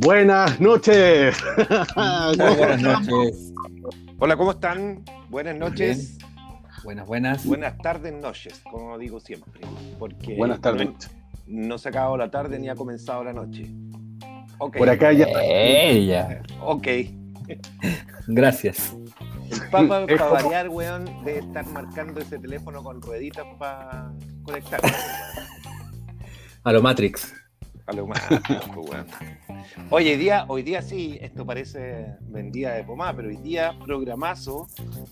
Buenas noches. buenas noches. Hola, ¿cómo están? Buenas noches. Buenas, buenas. Buenas tardes, noches, como digo siempre. Porque buenas tardes. No, no, se ha acabado la tarde ni ha comenzado la noche. Okay. Por acá ya. Ella. Ok. Gracias. El Papa, para variar, weón, debe estar marcando ese teléfono con rueditas para conectar. A lo Matrix. A lo Matrix, pues, weón. Oye, hoy día, hoy día sí, esto parece vendida de pomada, pero hoy día programazo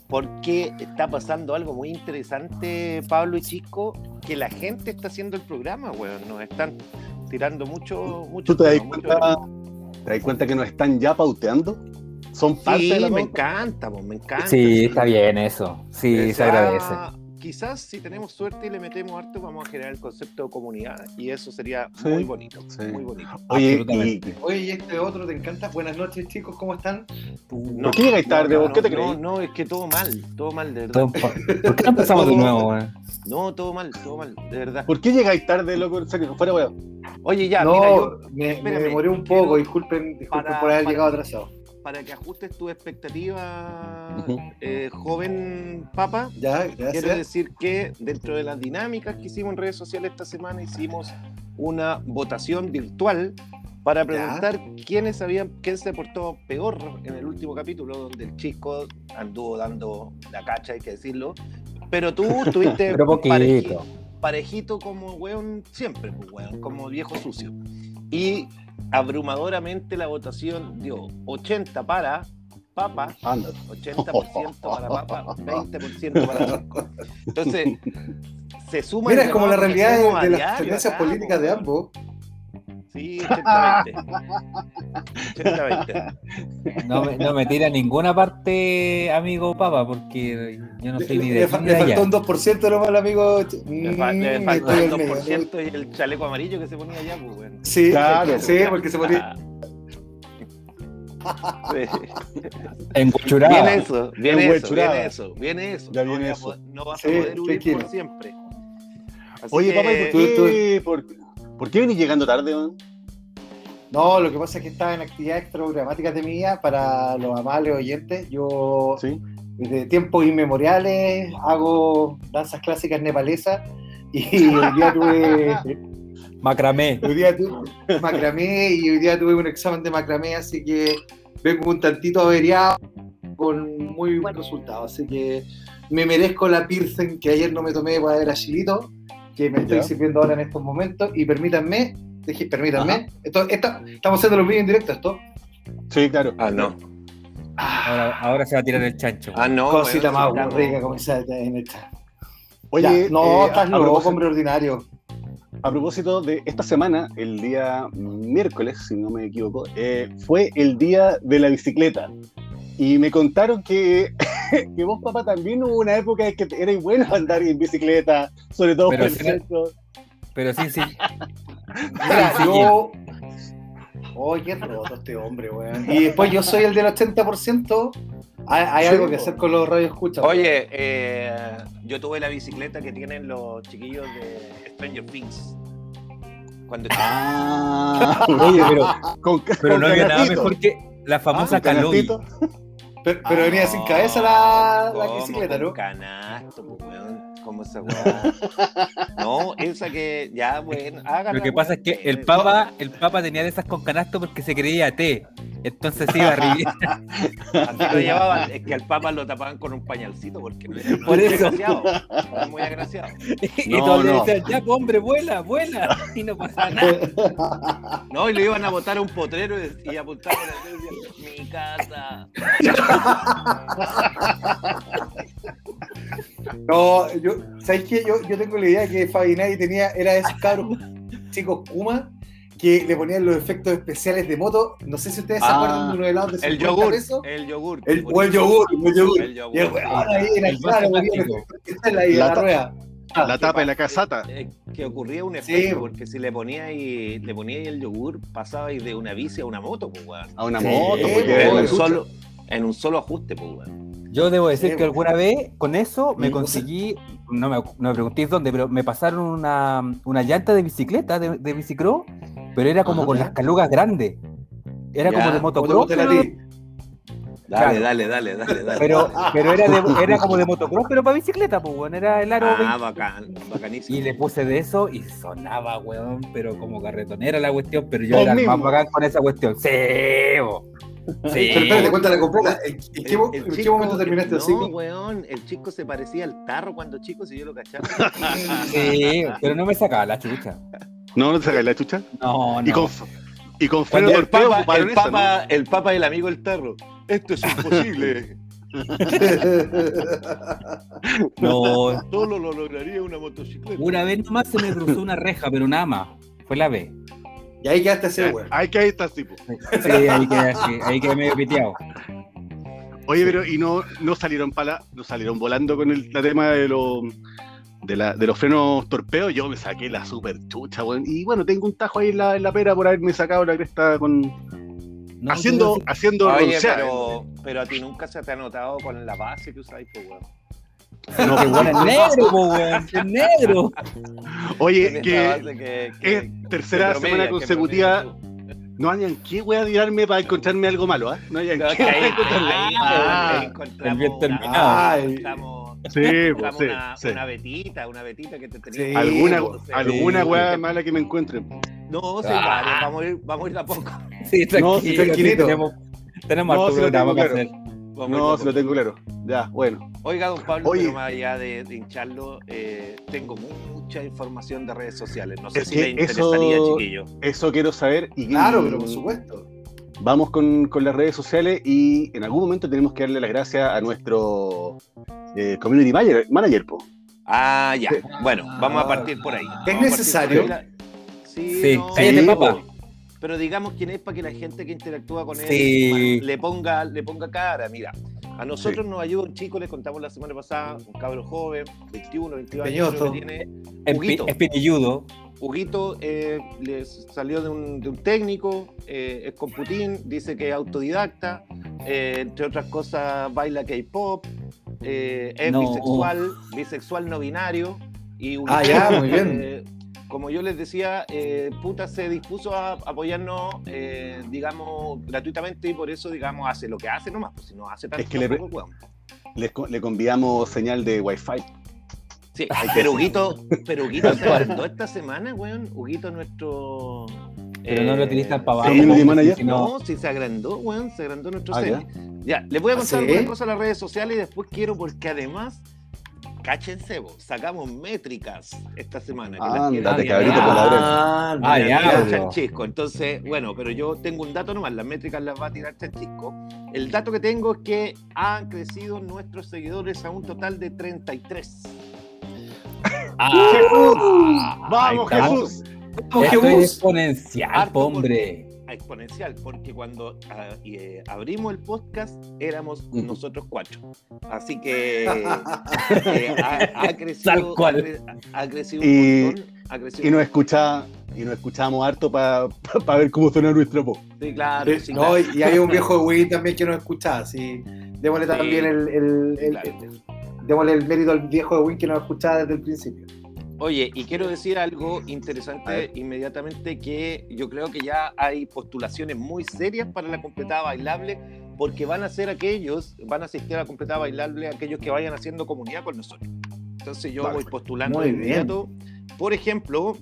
porque está pasando algo muy interesante, Pablo y Chico, que la gente está haciendo el programa, weón. Nos están tirando mucho, mucho. ¿Tú te das, cuenta, te das cuenta que nos están ya pauteando? Son parte sí, de la me encanta, me encanta. Sí, está bien eso. Sí, se agradece quizás si tenemos suerte y le metemos harto, vamos a generar el concepto de comunidad y eso sería muy bonito. Muy bonito. Oye, y... Oye, y este otro te encanta. Buenas noches, chicos, ¿cómo están? No, ¿Por qué llegáis tarde? No, ¿Qué te no, crees? No, es que todo mal, todo mal, de verdad. ¿Por qué no empezamos de nuevo, weón? No, todo mal, todo mal, de verdad. ¿Por qué llegáis tarde, loco? O sea, que fuera, weón. Oye, ya, no, mira, yo. Me, me demoré un poco, disculpen, disculpen para, por haber para, llegado atrasado. Para que ajustes tu expectativa, uh -huh. eh, joven papa, ya, quiero decir que dentro de las dinámicas que hicimos en redes sociales esta semana hicimos una votación virtual para preguntar ya. quiénes habían, quién se portó peor en el último capítulo, donde el chico anduvo dando la cacha, hay que decirlo. Pero tú estuviste parejito, parejito como weón siempre, pues, weón, como viejo sucio. Y abrumadoramente la votación dio 80 para Papa, 80% para Papa, 20% para. Entonces, se suma. Mira, es como la realidad de, de las tendencias políticas de ambos. Sí, 80-20. 80-20 no, me, no me tira a ninguna parte, amigo Papa, porque yo no soy ni de. Le, le, le faltó un 2% nomás al amigo. Le, fa le faltó el 2% y el chaleco amarillo que se ponía allá, pues, bueno. Sí, claro, sí, porque se ponía. Sí. Viene eso, viene eso, viene eso, viene eso. Ya viene no, eso. No vas a poder huir por siempre. Así Oye, que... papá, ¿y por qué, por, ¿por qué venís llegando tarde, man? No, lo que pasa es que estaba en actividades programáticas de mi vida para los amables oyentes. Yo ¿Sí? desde tiempos inmemoriales hago danzas clásicas nepalesas y hoy día tuve macramé. Hoy día tuve macramé y hoy día tuve un examen de macramé, así que vengo un tantito averiado con muy buen resultado. Así que me merezco la piercing que ayer no me tomé para ver a Chilito, que me estoy sirviendo ahora en estos momentos. Y permítanme, dije, permítanme, esto, estamos haciendo los vídeos en directo, esto. Sí, claro. Ah, no. Ahora, ahora se va a tirar el chancho. Ah, no. Cosita más rica como esa en esta. Oye, Ya, no, eh, estás loco, propósito, hombre ordinario. a propósito de esta semana, el día miércoles, si no me equivoco, eh, fue el día de la bicicleta. Y me contaron que, que vos, papá, también hubo una época en que erais bueno andar en bicicleta, sobre todo Pero por el centro. Pero sí, sí. Mira, yo. Oye, qué roto este hombre, weón. Y después yo soy el del 80%. Hay, hay Sí, algo que hacer con los radioescuchas. Oye, eh, yo tuve la bicicleta que tienen los chiquillos de Stranger Things. Cuando Ah, Oye, pero, con, pero con no había nada mejor que la famosa Ah, Pero, pero venía Ah, sin cabeza la, la bicicleta, Con ¿no? Canasto, pues, weón. ¿Cómo esa weá? No, esa que ya, bueno, háganla. Lo que pasa es que el Papa, el Papa tenía de esas con canasto porque se creía té. Entonces se iba a reír. Así lo llevaban, es que al Papa lo tapaban con un pañalcito porque no era Por muy eso. agraciado. no era muy agraciado. y No, todos le decían, ya, pues, hombre, vuela, vuela. Y no pasaba nada. No, y lo iban a botar a un potrero y, y apuntaban a y decían, mi casa. No, yo, ¿sabes qué? Yo, yo tengo la idea que Fabinari tenía, era de esos cabros chicos Kuma que le ponían los efectos especiales de moto. No sé si ustedes se Ah, acuerdan de unos helados de El 50 yogur, pesos. el yogur. El, o el yogur, el yogur. El yogur. Y el weón ahí en El claro, en La la rueda. Ah, La tapa de la casata. Eh, que ocurría un efecto, po. porque si le ponía y le ponía ahí el yogur, pasaba ahí de una bici a una moto, pues weón. A una Sí, moto, porque En un solo, en un solo ajuste, pues weón. Yo debo decir Sí, que alguna vez con eso me conseguí, no me, no me preguntéis dónde, pero me pasaron una, una llanta de bicicleta, de, de bicicross, pero era como Ajá, con las calugas grandes. Era Ya, como de ¿Cómo te motocross, pero? Dale, Claro. dale, dale, dale, dale. pero, pero era, de, era como de motocross, pero para bicicleta, pues, bueno, era el aro ah, 20. bacán, bacanísimo. Y le puse de eso y sonaba, weón, pero como carretonera la cuestión, pero yo Vos era el más bacán con esa cuestión. Sí, bo. Sí. Pero espérate, cuéntala completa. ¿En, en qué, El- el en qué chico- momento terminaste no, así? weón, el chico se parecía al tarro cuando chico, si yo lo cachaba. Sí, pero no me sacaba la chucha. No, no te sacáis la chucha. No, no. Y con, y con el papa, el esa, papa, el papa el amigo del tarro. Esto es imposible. No, Solo lo lograría una motocicleta. una vez nomás se me cruzó una reja, pero nada más. Fue la vez. Y ahí quedaste así. Hay que ahí está, tipo. Sí, ahí quedé así, ahí quedé medio piteado. Oye, pero y no, no salieron para no salieron volando con el la tema de los de, la, de los frenos torpeos, yo me saqué la super chucha, weón. Y bueno, tengo un tajo ahí en la, en la pera por haberme sacado la cresta con. No, haciendo, haciendo Oye, broncear. pero, pero a ti nunca se te ha notado con la base que usáis, pues, weón. No, Que es negro, po, weón, que es negro. Oye, que base que- que- es tercera que promedia, semana consecutiva. no hayan qué wea tirarme para encontrarme algo malo, ¿ah? No hayan No, qué que ahí- wea encontrarme. ahí- Ah, ahí encontramos el bien una- terminado. Encontramos- Sí, pues, encontramos sí, una, sí. una vetita, una vetita que te tenía. Sí, Alguna, Entonces, alguna sí. wea mala que me encuentren. No, sí, Ah. varias, vamos a ir, vamos a ir a poco. Sí, tranquilo, sí, tranquilito. tenemos, tenemos No, harto programa para hacer. No, se lo tengo claro. Ya, bueno. Oiga, don Pablo, Oye. pero más allá de, de hincharlo, eh, tengo mucha información de redes sociales. No sé Es si le interesaría, eso- chiquillo. Eso quiero saber. Y Claro, pero por supuesto. Vamos con, con las redes sociales y en algún momento tenemos que darle las gracias a nuestro eh, community manager, manager po. Ah, ya. Sí. Bueno, vamos a partir por ahí. ¿Es Vamos necesario? Sí, Sí, no, cállate, Sí, papá. Pero digamos quién es para que la gente que interactúa con él Sí. le ponga le ponga cara. Mira, a nosotros nos ayuda un chico, les contamos la semana pasada, un cabro joven, 21, 22 años que tiene. Es Huguito. pi- es pinilludo. Huguito eh, les salió de un, de un técnico, eh, es con Putin, dice que es autodidacta, eh, entre otras cosas baila K-pop, eh, es No. bisexual, bisexual no binario. Y Huguito, Ah, ya, muy bien. Como yo les decía, eh, puta se dispuso a apoyarnos, eh, digamos, gratuitamente y por eso, digamos, hace lo que hace nomás, pues si no hace tanto Es que le- tampoco, weón. Les co- le conviamos señal de wifi. Sí, pero Huguito, pero Huguito se agrandó esta semana, weón. Huguito nuestro. Pero no lo eh, utilizan para abajo. Si No, no- sí se agrandó, weón. Se agrandó nuestro Ah, CM. Ya, les voy a ¿Ah, contar sí? algunas cosas en las redes sociales y después quiero, porque además, cáchense, vos, sacamos métricas esta semana. que Ándate, cabrito, Mira. por la Ah, Ah, ya. Chanchisco. Entonces, bueno, pero yo tengo un dato nomás, las métricas las va a tirar Chanchisco. El dato que tengo es que han crecido nuestros seguidores a un total de 33. Ah, ¡Vamos, ahí está. Jesús! Vamos, Esto es Jesús. exponencial, hombre. A exponencial, porque cuando ah, eh, abrimos el podcast éramos nosotros cuatro. Así que eh, ha, ha crecido, Tal cual. Ha, cre- ha crecido Y- un montón. Ha crecido Y nos escucha, y nos escuchábamos harto para ver cómo suena nuestra voz. Sí, claro, sí, No, claro. y hay un viejo de Wii también que nos escuchaba, así. Démosle Sí. también el, el- el- Claro. el- démosle el mérito al viejo de Wii que nos escuchaba desde el principio. Oye, y quiero decir algo interesante inmediatamente que yo creo que ya hay postulaciones muy serias para la completada bailable porque van a ser aquellos, van a asistir a la completada bailable aquellos que vayan haciendo comunidad con nosotros. Entonces yo Vale. voy postulando Muy de inmediato. Por ejemplo,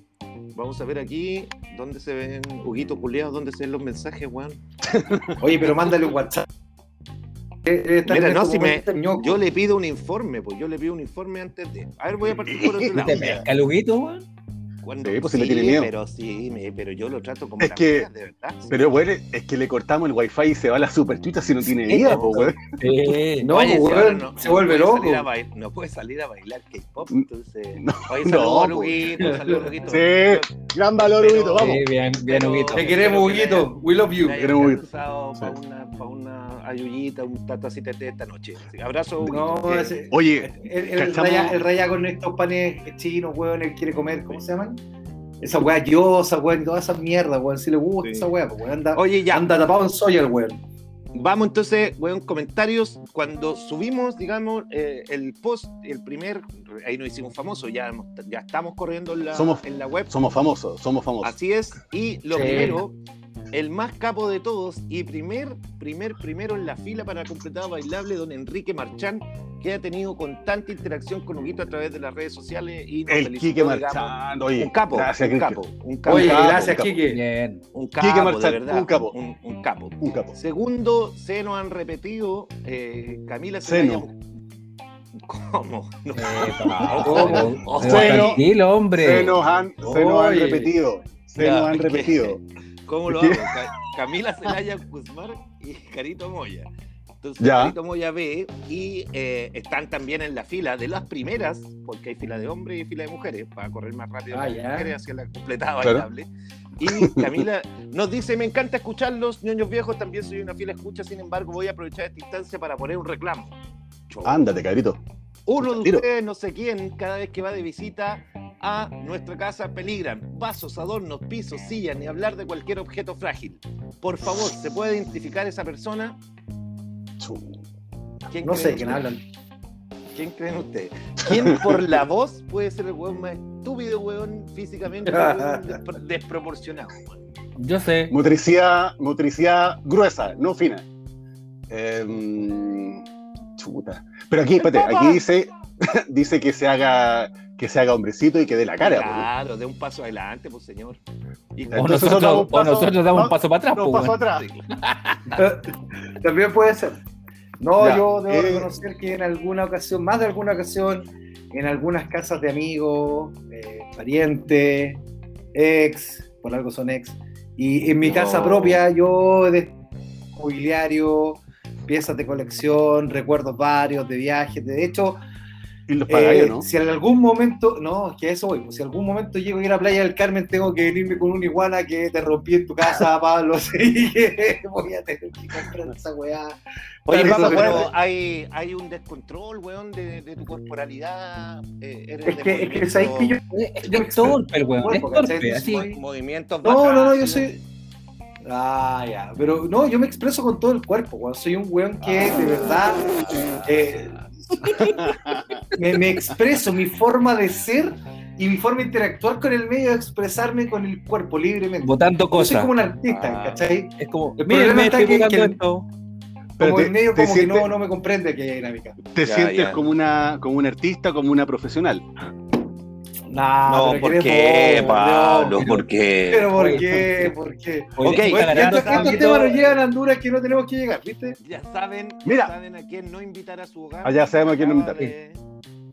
vamos a ver aquí dónde se ven, Huguito Culeado, dónde se ven los mensajes, weón. Oye, pero mándale un WhatsApp. Eh, eh, Mira, no, si me, yo le pido un informe, pues yo le pido un informe antes de. A ver, voy a partir por otro ¿No lado. te pesca, Luguito, weón? Cuando- Sí, pues, si le tiene miedo. Pero sí, me- pero yo lo trato como Es la que- mía, de verdad. Pero bueno, es que le cortamos el wifi y se va la super chucha si no tiene vida, po, weón. Sí. No, Oye, pues, si ahora weón, se vuelve puede loco. a no puede salir a bailar K-pop, Mm, entonces. no, Oye, no, saludos, po. Luguito, saludos, Luguito. Sí. Gran valor, Huguito, vamos. Sí, bien, bien, Huguito. Te queremos, Huguito. We love you. Haya Queremos Huguito. alcanzado Sí. para una, para una ayuyita, un tatacita de té esta noche. Así abrazo. No, que- ese- Oye, el, el, raya, el raya con estos panes chinos, weón, él quiere comer, ¿cómo se llaman? Esa weá yosa, weón, toda esa mierda, weón, si le gusta Sí. esa weá, pues, weón, anda, Oye, ya. anda tapado en soya el weón. Vamos entonces, weón, comentarios. Cuando subimos, digamos, eh, el post, el primer, ahí nos hicimos famosos, ya, ya estamos corriendo en la, Somos- en la web. Somos famosos, somos famosos. Así es. Y lo Sí. primero, el más capo de todos y primer, primer, primero en la fila para completado bailable, don Enrique Marchán, que ha tenido constante interacción con Huguito a través de las redes sociales y nos El Quique Marchand, oye. Un capo, Gracias, un capo, un capo. Oye, gracias. Bien. Un Quique capo, de Marchand, verdad. un capo. Un, un capo. Un capo. Segundo, se nos han repetido eh, Camila Seno. ¿Cómo? No. ¿Cómo? Oh, Seno. Tranquilo, hombre. Se nos han, se nos han repetido. Se Ya, nos han que- repetido. ¿Cómo lo hago? Ca- Camila Zelaya Guzmán y Carito Moya. Entonces, Ya. Carito Moya ve y eh, están también en la fila de las primeras, porque hay fila de hombres y fila de mujeres, para correr más rápido Ah, las ya. mujeres hacia la completada Claro. bailable. Y Camila nos dice, me encanta escucharlos, ñoños viejos, también soy una fiel escucha, sin embargo voy a aprovechar esta instancia para poner un reclamo. Ándate, cabrito. Uno de Tiro. ustedes, no sé quién, cada vez que va de visita a nuestra casa peligran. Vasos, adornos, pisos, sillas, ni hablar de cualquier objeto frágil. Por favor, ¿se puede identificar esa persona? Chu. ¿Quién No sé de quién hablan. ¿Quién creen ustedes? ¿Quién por la voz puede ser el weón más estúpido, weón, físicamente desproporcionado? Yo sé. Motricidad, motricidad gruesa, no fina. Em, chuta. Pero aquí, espérate, aquí dice, dice que se haga que se haga hombrecito y que dé la cara. pues. Claro, de un paso adelante, pues señor. Y O nosotros, damos un o paso- nosotros damos un no, paso para atrás. No, pues, paso atrás. También puede ser. No, Ya, yo debo eh. reconocer que en alguna ocasión, más de alguna ocasión, en algunas casas de amigos, eh, parientes, ex, por algo son ex, y en mi No. casa propia yo de mobiliario, piezas de colección, recuerdos varios de viajes, de hecho, Y los pagaría, eh, ¿no? si en algún momento, no, es que a eso voy, pues, si en algún momento llego a ir a Playa del Carmen, tengo que venirme con una iguana que te rompí en tu casa, Pablo, así que voy a tener que comprar esa weá. Oye, eso, pero hay, hay un descontrol, weón, de, de tu corporalidad. eh, eres Es que, es que sabéis que yo. Es es torpe, el weón. Es torpe, así. Movimientos No, no, no, yo soy. Ah, ya. Pero no, yo me expreso con todo el cuerpo, weón. Soy un weón que de verdad. eh, me, me expreso, mi forma de ser y mi forma de interactuar con el medio de expresarme con el cuerpo libremente. Votando Yo soy cosas. como un artista, Ah. ¿cachai? Es como, El mira, problema me está que- que el-. Pero Como te- el medio como que no, no me comprende aquella dinámica. Te Ya, sientes ya. como una como un artista, como una profesional. Nah, No, pero ¿por que qué, bobo, Pablo? pero- ¿Por qué? Pero ¿por qué? ¿Por qué? Ok, está Bueno, ganando estos, estos temas nos llevan a Honduras que no tenemos que llegar, ¿viste? Ya saben, ya Mira. saben a quién no invitar a su hogar. Ah, ya sabemos a quién no invitar. De,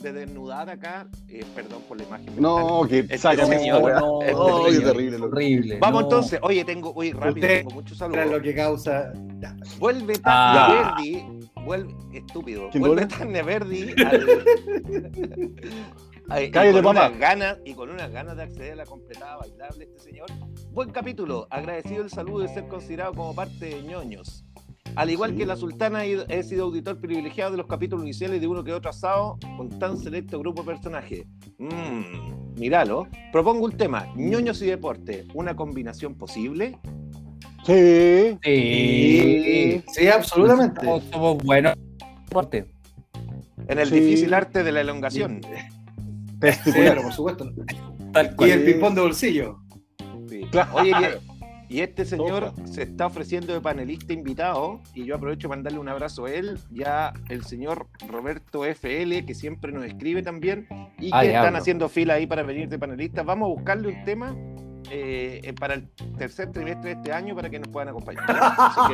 de desnudar acá, eh, perdón por la imagen. No, que Este sácame señor, weá. no, es qué terrible. Horrible. Vamos no. entonces. Oye, tengo, oye, rápido, Usted- tengo muchos saludos. lo que causa. ya. Vuelve Ah. Verdi, vuelve, estúpido, ¿Quién vuelve vuelve? Tania Verdi al, y Cállate, con papá. unas ganas y con unas ganas de acceder a la completada bailable este señor. Buen capítulo, agradecido el saludo de ser considerado como parte de ñoños. Al igual Sí. que la sultana, he he sido auditor privilegiado de los capítulos iniciales de uno que otro asado con tan selecto grupo de personajes. Mmm, míralo. Propongo un tema: ñoños y deporte. ¿Una combinación posible? Sí. Sí. Sí, absolutamente. Somos, somos buenos. Deporte. En el Sí. difícil arte de la elongación. Sí, Testicular. pero por supuesto. Tal Y el ping-pong de bolsillo. Sí. Claro. Oye, y, y este señor Toca. se está ofreciendo de panelista invitado y yo aprovecho para mandarle un abrazo a él, ya el señor Roberto FL, que siempre nos escribe también y Ah, que están haciendo fila ahí para venir de panelista. Vamos a buscarle un tema eh, eh, para el tercer trimestre de este año para que nos puedan acompañar. ¿ya? Así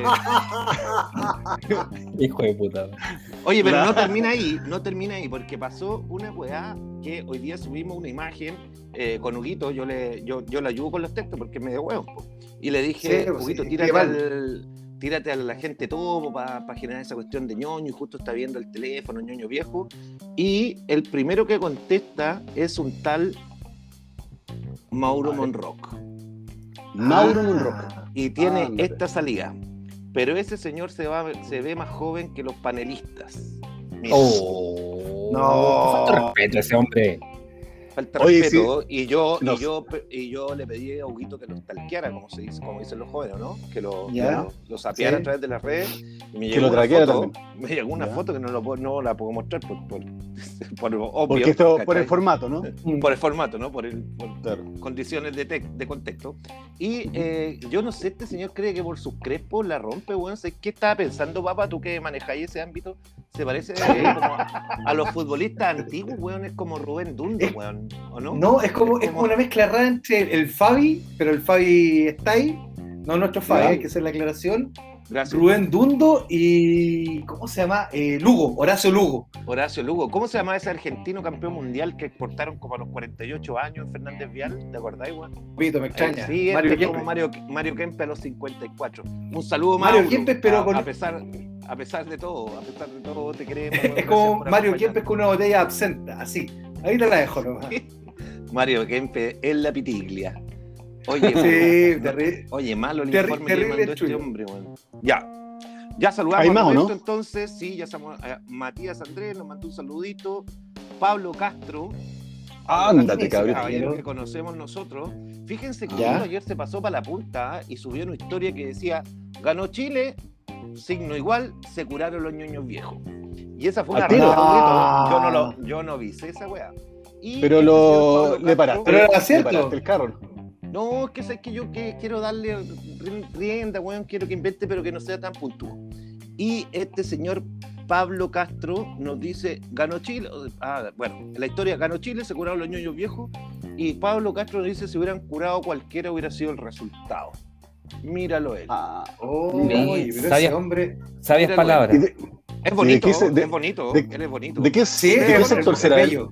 que- Hijo de puta. Oye, pero no termina ahí, no termina ahí, porque pasó una weá que hoy día subimos una imagen eh, con Huguito, yo le, yo, yo le ayudo con los textos porque es medio huevo. Y le dije, Sí, pues, Huguito, sí, tírate, igual. al- tírate a la gente todo para generar esa cuestión de ñoño, y justo está viendo el teléfono, ñoño viejo. Y el primero que contesta es un tal Mauro Vale. Monrock. Mauro Ah. Monroca. Y tiene Ándale. esta salida. Pero ese señor se, va, se ve más joven que los panelistas. Mira. Oh. No. Falta respeto a ese hombre. Falta Oye, respeto. Y yo, No. y yo y yo le pedí a Huguito que lo stalkeara, como se dice, como dicen los jóvenes, ¿no? Que lo, lo, lo sapeara Sí. a través de las redes. Y me Que llegó lo una traqueara también. Me llegó una Ya. foto que no, lo puedo- no la puedo mostrar por, por, por obvio. Porque esto, por el formato, ¿no? por el formato, ¿no? Por, el, por Claro. condiciones de, tec- de contexto. Y eh, yo no sé, este señor cree que por sus crespos la rompe, weón. ¿Sabes ¿Qué estaba pensando, papá? Tú que manejáis ese ámbito, se parece eh, como a, a los futbolistas antiguos, weón. Es como Rubén Dundo, Es- weón. ¿O no? No, es como, es como una mezcla rara entre el Fabi, pero el Fabi está ahí, no nuestro Fabi, hay que hacer la aclaración. Gracias. Rubén Dundo y. ¿Cómo se llama? Eh, Lugo, Horacio Lugo. Horacio Lugo. ¿Cómo se llama ese argentino campeón mundial que exportaron como a los 48 años, Fernández Vial? ¿Te acordáis, weón? Pito, me extraña. Eh, sí, Mario este como. Mario, Mario Kempe a los 54. Un saludo, Mario Mauro. Kempes, pero a, con- a pesar, a pesar de todo, a pesar de todo, te queremos. Es como Mario. Kempes con una botella absenta, así. Ahí te la dejo nomás. Mario Kempe en la pitiglia. Oye, Sí, no- terrible. oye, malo el Terri- informe que terrible mandó este hombre, weón. Ya. Ya saludamos ¿Hay a más o Roberto, no? entonces, sí, ya saludamos a Matías Andrés, nos mandó un saludito. Pablo Castro. Ándate, cabrón. caballero que conocemos nosotros. Fíjense que Ya. uno ayer se pasó para la punta ¿ah? y subió una historia que decía: ganó Chile, signo igual, se curaron los ñoños viejos. Y esa fue una ¿A Ah. Yo no lo, yo no vi esa weá. Y Pero lo le paraste. Pero era le cierto. paraste el carro. No, es que sé que yo que quiero darle ri- rienda, weón, quiero que invente, pero que no sea tan puntual. Y este señor Pablo Castro nos dice, ganó Chile, ah, bueno, en la historia ganó Chile, se curaron los ñoños viejos, y Pablo Castro nos dice, si hubieran curado cualquiera hubiera sido el resultado. Míralo él. Ah, Oh, pero ese hombre. Sabias palabras. ¿y de, es bonito, de- es bonito, de- él es bonito. de qué, Sí, de qué es sector es será él?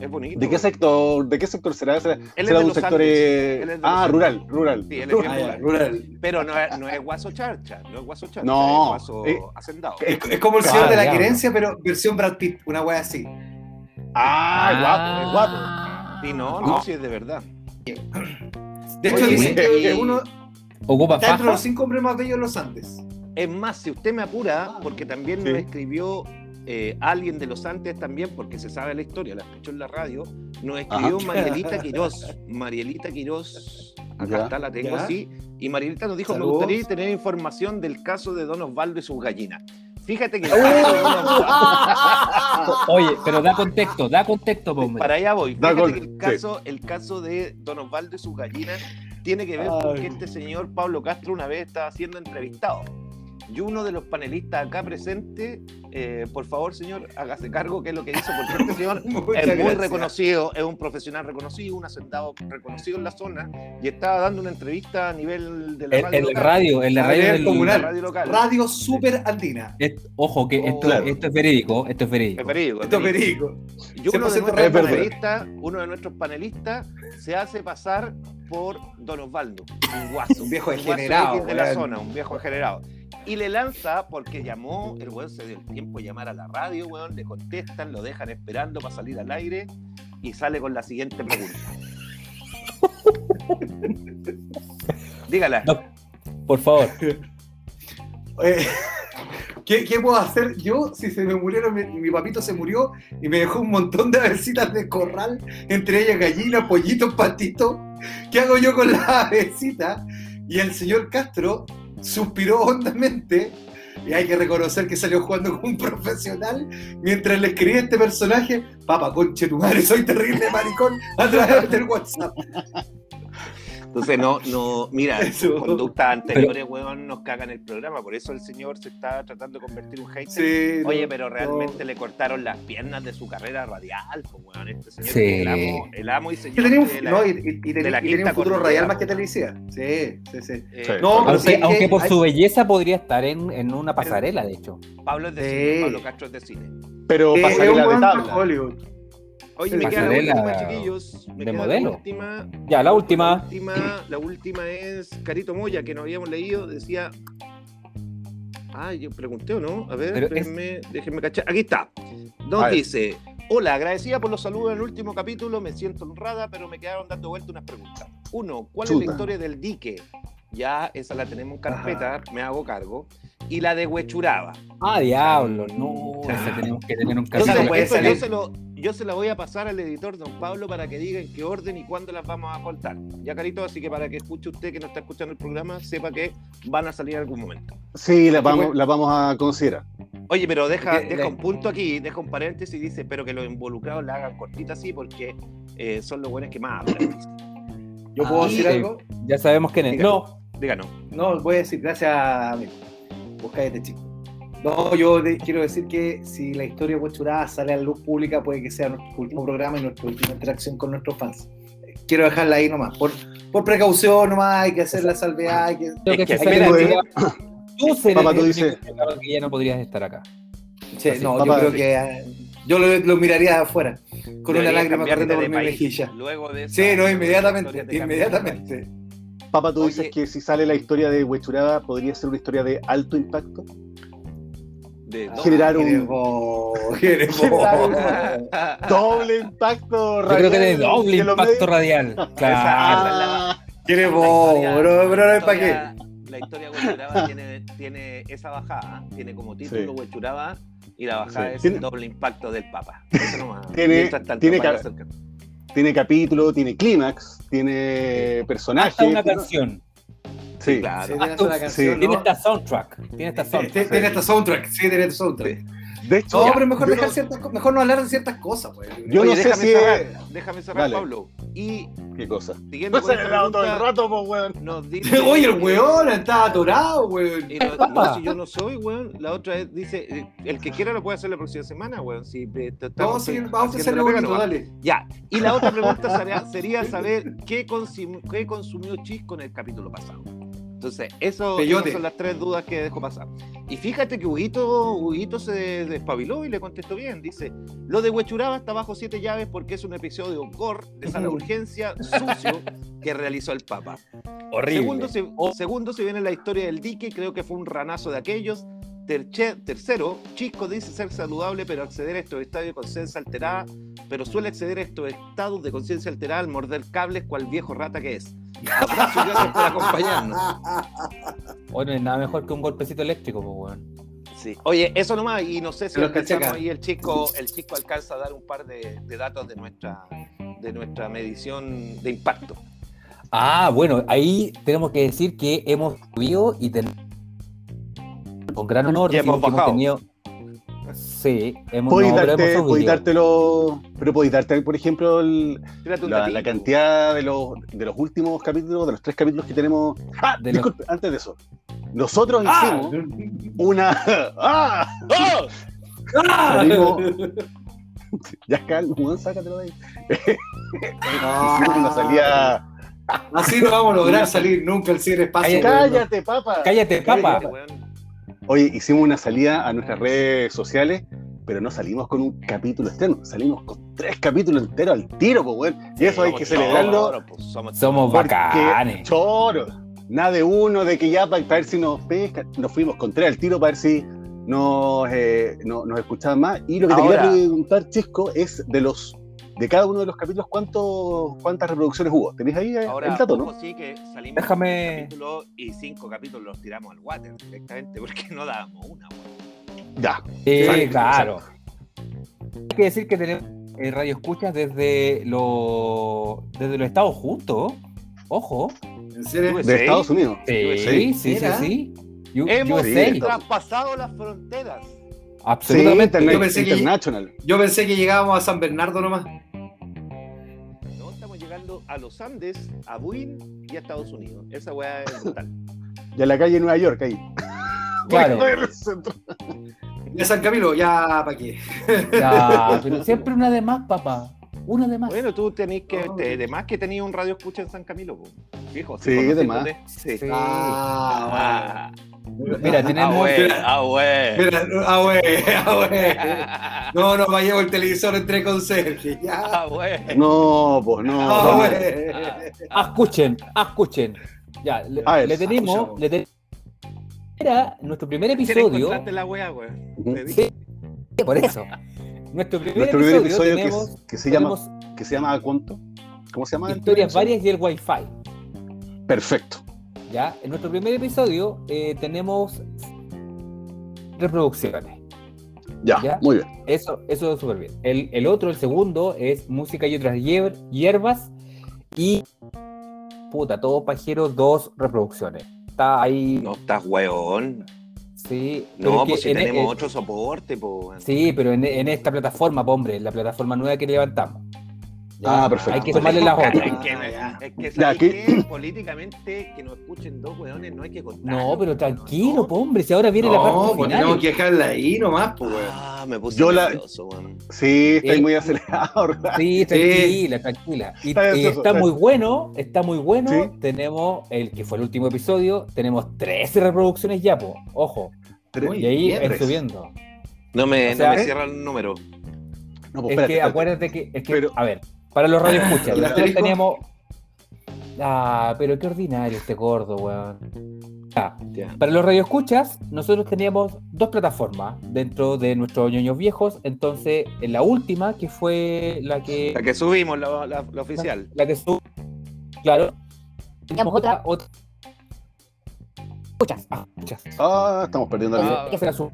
Es bonito. ¿De qué sector, de qué sector será? ¿Será, Él es será de un los sector Andes. eh, Él es de los Ah, Andes. rural, rural. Sí, él es Ah, rural. rural. Pero no es, no es guaso charcha, no es guaso charcha, No, es guaso eh, hacendado. Es, es como el Ah, señor de la querencia, pero versión Brad Pitt, una wea así. Ah, es guapo, es guapo. Sí, no, no, sí es de verdad. De hecho, Oye, que uno Ocupa está entre los cinco hombres más bellos de los Andes. Es más, si usted me apura, porque también nos Sí. escribió eh, alguien de los antes también, porque se sabe la historia, la escuchó en la radio, nos escribió Ajá. Marielita Quirós. Marielita Quirós, acá Ya. está, la tengo así, y Marielita nos dijo, Saludos. me gustaría tener información del caso de Don Osvaldo y sus gallinas. Fíjate que el ¡Oh! caso de Don Osvaldo- Oye, pero da contexto, da contexto, po, hombre. para allá voy. Fíjate que el sí. caso, el caso de Don Osvaldo y sus gallinas tiene que ver con que este señor Pablo Castro una vez estaba siendo entrevistado. Y uno de los panelistas acá presente, eh, por favor, señor, hágase cargo qué es lo que hizo, porque este señor Muchas es muy gracias. reconocido, es un profesional reconocido, un hacendado reconocido en la zona, y estaba dando una entrevista a nivel de la En, radio en la local. radio, en la radio del- comunal. La radio local. Radio Super Andina. Es- ojo, que esto, Claro. esto es verídico, esto es Es verídico. verídico, es Esto es verídico. verídico. Y uno de, 100% nuestros panelistas, uno de nuestros panelistas se hace pasar por Don Osvaldo, un guaso. Un viejo degenerado, de la zona, un viejo degenerado. Y le lanza, porque llamó, el weón se dio el tiempo de llamar a la radio, weón, le contestan, lo dejan esperando para salir al aire y sale con la siguiente pregunta. Dígala. No, por favor. Eh, ¿qué, qué puedo hacer yo si se me murieron? Mi, mi papito se murió y me dejó un montón de avecitas de corral, entre ellas gallinas, pollitos, patitos. ¿Qué hago yo con las avecitas? Y el señor Castro suspiró hondamente. Y hay que reconocer que salió jugando como un profesional mientras le escribía este personaje, papá, conche tu madre, soy terrible maricón, a través del WhatsApp. Entonces, no, no, mira, Eso. conductas anteriores, weón, nos cagan el programa. Por eso el señor se está tratando de convertir en un hater. Sí, Oye, no, pero no. realmente le cortaron las piernas de su carrera radial, pues, weón. Este señor Sí. el amo, el amo y señor tenía un, de la- no, y, y- y de tenía, la y tenía quinta un futuro radial más que weón. televisiva. Sí, sí, sí. eh, Sí. No, pero sí Aunque, aunque que por hay- su belleza podría estar en, en una pasarela, de hecho. Pablo es de Sí. cine, Pablo Castro es de cine. Pero Eh, es un pasarela de tabla. Hollywood. Oye, me queda la última, chiquillos. Me de queda modelo. La última, Ya, la La última. la última es Carito Moya, que nos habíamos leído, decía. Ah, yo pregunté o no. A ver, es- espérenme, déjenme cachar. Aquí está. Nos dice: Hola, agradecida por los saludos en el último capítulo. Me siento honrada, pero me quedaron dando vuelta unas preguntas. Uno, ¿cuál es la historia del dique? Ya, esa la tenemos en carpeta, me hago cargo. Y la de Huechuraba. Ah, diablo, no. Ese tenemos que tener un Entonces, no yo se lo, yo se la voy a pasar al editor don Pablo para que diga en qué orden y cuándo las vamos a cortar. Ya, Carito, así que para que escuche usted que no está escuchando el programa, sepa que van a salir en algún momento. Sí, la vamos, la vamos a considerar. Oye, pero deja, deja un punto aquí, deja un paréntesis y dice, pero que los involucrados la hagan cortita así porque eh, son los buenos que más hablan. ¿Yo puedo Ah, decir sí. algo? Ya sabemos quién es. Diga. No, Díganos. No, voy a decir gracias, amigo. Vos cállate, chico. No, yo de- quiero decir que si la historia de Huachurá sale a la luz pública, puede que sea nuestro último programa y nuestra última interacción con nuestros fans. Eh, Quiero dejarla ahí nomás. Por, por precaución nomás, hay que hacer la salvedad. Hay que... creo que, Es que que- tú serías Papá, tú dices- que ya no podrías estar acá. Sí, Así, no, papá, yo creo que eh, yo lo, lo miraría de afuera, con una lágrima corriendo por mi mejilla. Luego de Sí, no, inmediatamente, inmediatamente. Papa, tú Oye. dices que si sale la historia de Huechuraba, podría ser una historia de alto impacto. De Ah, Generar un- ¿quién es vos? ¿Quién es Generar vos? Doble impacto Yo creo que de radial doble impacto radial. Claro. Ah, bro, la ¿para qué? La historia Huechuraba tiene, tiene esa bajada, tiene como título Sí. Huechuraba y la bajada Sí. es Tiene- el doble impacto del Papa. Eso nomás. Tiene- tiene ca- tiene capítulo, tiene clímax, tiene personaje. Hasta una canción. Sí, claro. Sí, tiene esta canción, sí. ¿no? Tiene esta soundtrack. Tiene esta soundtrack. Tiene esta soundtrack, sí, tiene esta soundtrack. De hecho, No, pero mejor dejar no- ciertas mejor no hablar de ciertas cosas, pues. Yo Oye, no sé déjame si cerrar, es- déjame cerrar, Dale. Pablo. Y ¿Qué cosa? siguiendo No con se dado todo el pregunta, rato, pues, weón. nos dice. Oye, el weón estaba atorado, weón. Y no, si yo no soy, weón. La otra vez dice, eh, el que quiera lo puede hacer la próxima semana, weón. Si eh, Vamos a pega bonito, dale. Ya, y la otra pregunta sería, sería saber qué, consum- qué consumió Chisco en el capítulo pasado. Entonces, eso, esas son las tres dudas que dejo pasar. Y fíjate que Huguito, Huguito se despabiló y le contestó bien. Dice, lo de Huechuraba está bajo siete llaves porque es un episodio gore de sala de urgencia sucio que realizó el Papa. Horrible. Segundo se, segundo, se viene la historia del dique, creo que fue un ranazo de aquellos. Terche- tercero, Chisco dice ser saludable, pero acceder a estos estadios de conciencia alterada, pero suele acceder a estos estados de conciencia alterada al morder cables, cual viejo rata que es. Abrazo y gracias por acompañarnos. Hoy no es nada mejor que un golpecito eléctrico, pues, weón. Sí. Oye, eso nomás, y no sé si cachaca. ahí el chico, el chico alcanza a dar un par de, de datos de nuestra, de nuestra medición de impacto. Ah, bueno, ahí tenemos que decir que hemos subido y tenemos con gran honor Y hemos tenido. Sí, hemos, no, pero darte, hemos podéis subido. dártelo, pero podéis darte, por ejemplo, el- un la, cantidad de los, de los últimos capítulos, de los tres capítulos que tenemos. Ah, De los- disculpe, antes de eso. Nosotros Ah, hicimos una. ¡Ah! ¡Oh! Salimos- Ya calma, weón, sácatelo de ahí. Hicimos una salida. Así no vamos a lograr salir nunca al. Cállate, weón. ¡Cállate, papa! Cállate, papa. Oye, hicimos una salida a nuestras redes sociales, pero no salimos con un capítulo externo, salimos con tres capítulos enteros al tiro, pues, weón. Y eso hay que celebrarlo. pues, somos Somos bacanes. choro. Nada de uno, de que ya para, ver si nos pesca. Nos fuimos con tres al tiro para ver si nos, eh, no- nos escuchaban más. Y lo que te quería preguntar, Chisco, es de los de cada uno de los capítulos, ¿cuántos, ¿cuántas reproducciones hubo? ¿Tenéis ahí eh, Ahora, el dato, no? sí que salimos Déjame- un capítulo y cinco capítulos los tiramos al water directamente porque no dábamos una. weón. Ya. Sí, Exacto, claro. Hay que decir que tenemos eh, radio escuchas desde, lo, desde los Estados juntos. Ojo. ¿En serio? De sí. Estados Unidos. Sí, sí, sí, sí. Hemos. Sí, traspasado las fronteras. Sí, Absolutamente. Internet- Yo pensé que- International. Yo pensé que llegábamos a San Bernardo nomás. A los Andes, a Buin y a Estados Unidos. Esa weá es brutal. Y a la calle Nueva York, ahí. Claro. Ya San Camilo, ya para qué. Ya, pero siempre una de más, papá. Una de más. Bueno, tú tenés que, te- además que tenías un radio escucha en San Camilo, po. fijo. Sí, de más. Sí. Ah, Ah, Mira, ah, tenemos. güey, ah, güey. Mira, ah, güey, ah, güey. No, no, me llevo el televisor entre conserje. Ya. Ah, güey. No, pues no. Ah, güey. Ah, escuchen, ah, escuchen. Ya, le, A ver, le tenemos. Le Era nuestro primer ¿Quieres episodio. la güey? Dije. Sí, por eso. Nuestro primer Nuestro primer episodio, episodio que, tenemos, es- que se llama tenemos que se llama ¿cuánto? ¿Cómo se llama? historias varias y el Wi-Fi. Perfecto. ¿Ya? En nuestro primer episodio eh, tenemos reproducciones. Ya, ¿Ya? muy bien. Eso, eso es súper bien. El, el otro, el segundo, es música y otras hier- hierbas. Y puta, todo pajero, dos reproducciones. Está ahí. No estás weón. Sí, No, pues si en- tenemos en- otro soporte, pues. Sí, pero en, en esta plataforma, po, hombre, la plataforma nueva que levantamos. Ah, perfecto. Hay que sumarle las Es otras. que, es que, Ya, ¿sabes ¿qué? qué? políticamente que nos escuchen dos weones no hay que contar. No, pero tranquilo, po, hombre, si ahora viene la No, parte pues final. tenemos que dejarla ahí nomás, pues, weón. Ah, me puse Yo la- nervioso, weón. Sí, estoy Eh, muy acelerado, ¿verdad? Sí, tranquila, tranquila. Y, Está está muy bueno, está muy bueno. Sí. Tenemos el que fue el último episodio, tenemos 13 reproducciones ya, po, ojo. Y ahí es subiendo. No me, O sea, no me ¿eh? cierra el número. No, pues, Es espérate, que espérate. acuérdate que, es que Pero- a ver, para los radioescuchas, ¿Y el nosotros teníamos. Ah, pero qué ordinario este gordo, weón. Ah, para los radioescuchas, nosotros teníamos dos plataformas dentro de nuestros ñoños viejos. Entonces, en la última, que fue la que. La que subimos, la, la- la oficial. La que sub- Claro. Teníamos otra. otra... Escuchas. ah, escuchas. Ah, estamos perdiendo la Ah. ¿Qué fue la sub-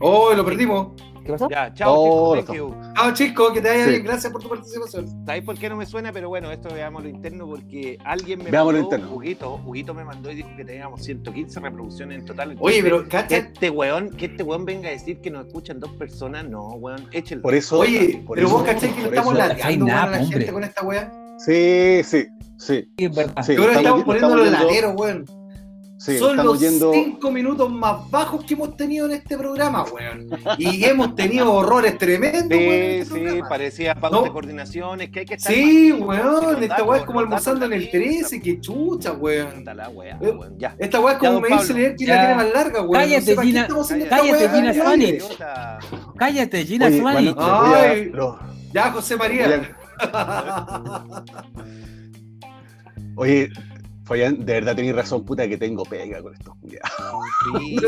Oh, lo perdimos. ¿Qué pasó? Ya, chao, Oh, chicos, thank you. Chao, Chisco, que te vaya Sí. bien. Gracias por tu participación. ¿Sabéis por qué no me suena? Pero bueno, esto veamos lo interno porque alguien me Veamos lo mandó, interno. Huguito, Huguito me mandó y dijo que teníamos 115 reproducciones en total. Oye, pero que cacha. este weón, que este weón venga a decir que nos escuchan dos personas, no, weón, échenlo. Por eso. Oye, por pero eso- vos cachai que le estamos lateando nada, a la hombre. gente con esta weá. Sí, sí, sí. Sí, es verdad. Sí. Yo creo que estamos estamos- poniendo los estamos yendo- lateros, weón. Sí, Son los yendo. cinco minutos más bajos que hemos tenido en este programa, weón. Y hemos tenido horrores tremendos, weón. en Sí, este sí, programa. parecía No. de coordinaciones, que hay que estar Sí, más- weón. Esta weá es como almorzando en el de la mesa, 13, que chucha, weón. La Eh, weón, ya. Esta weá es Ya, como don me Pablo. dice leer que Ya. la tiene más larga, weón. Cállate, no sé Gina. Cállate, Gina weón. Swanich. Idiota. Cállate, Gina a- Ay. Ya, José María. Oye, Fabián, de verdad tenéis razón, puta, que tengo pega con estos culiados. Sí,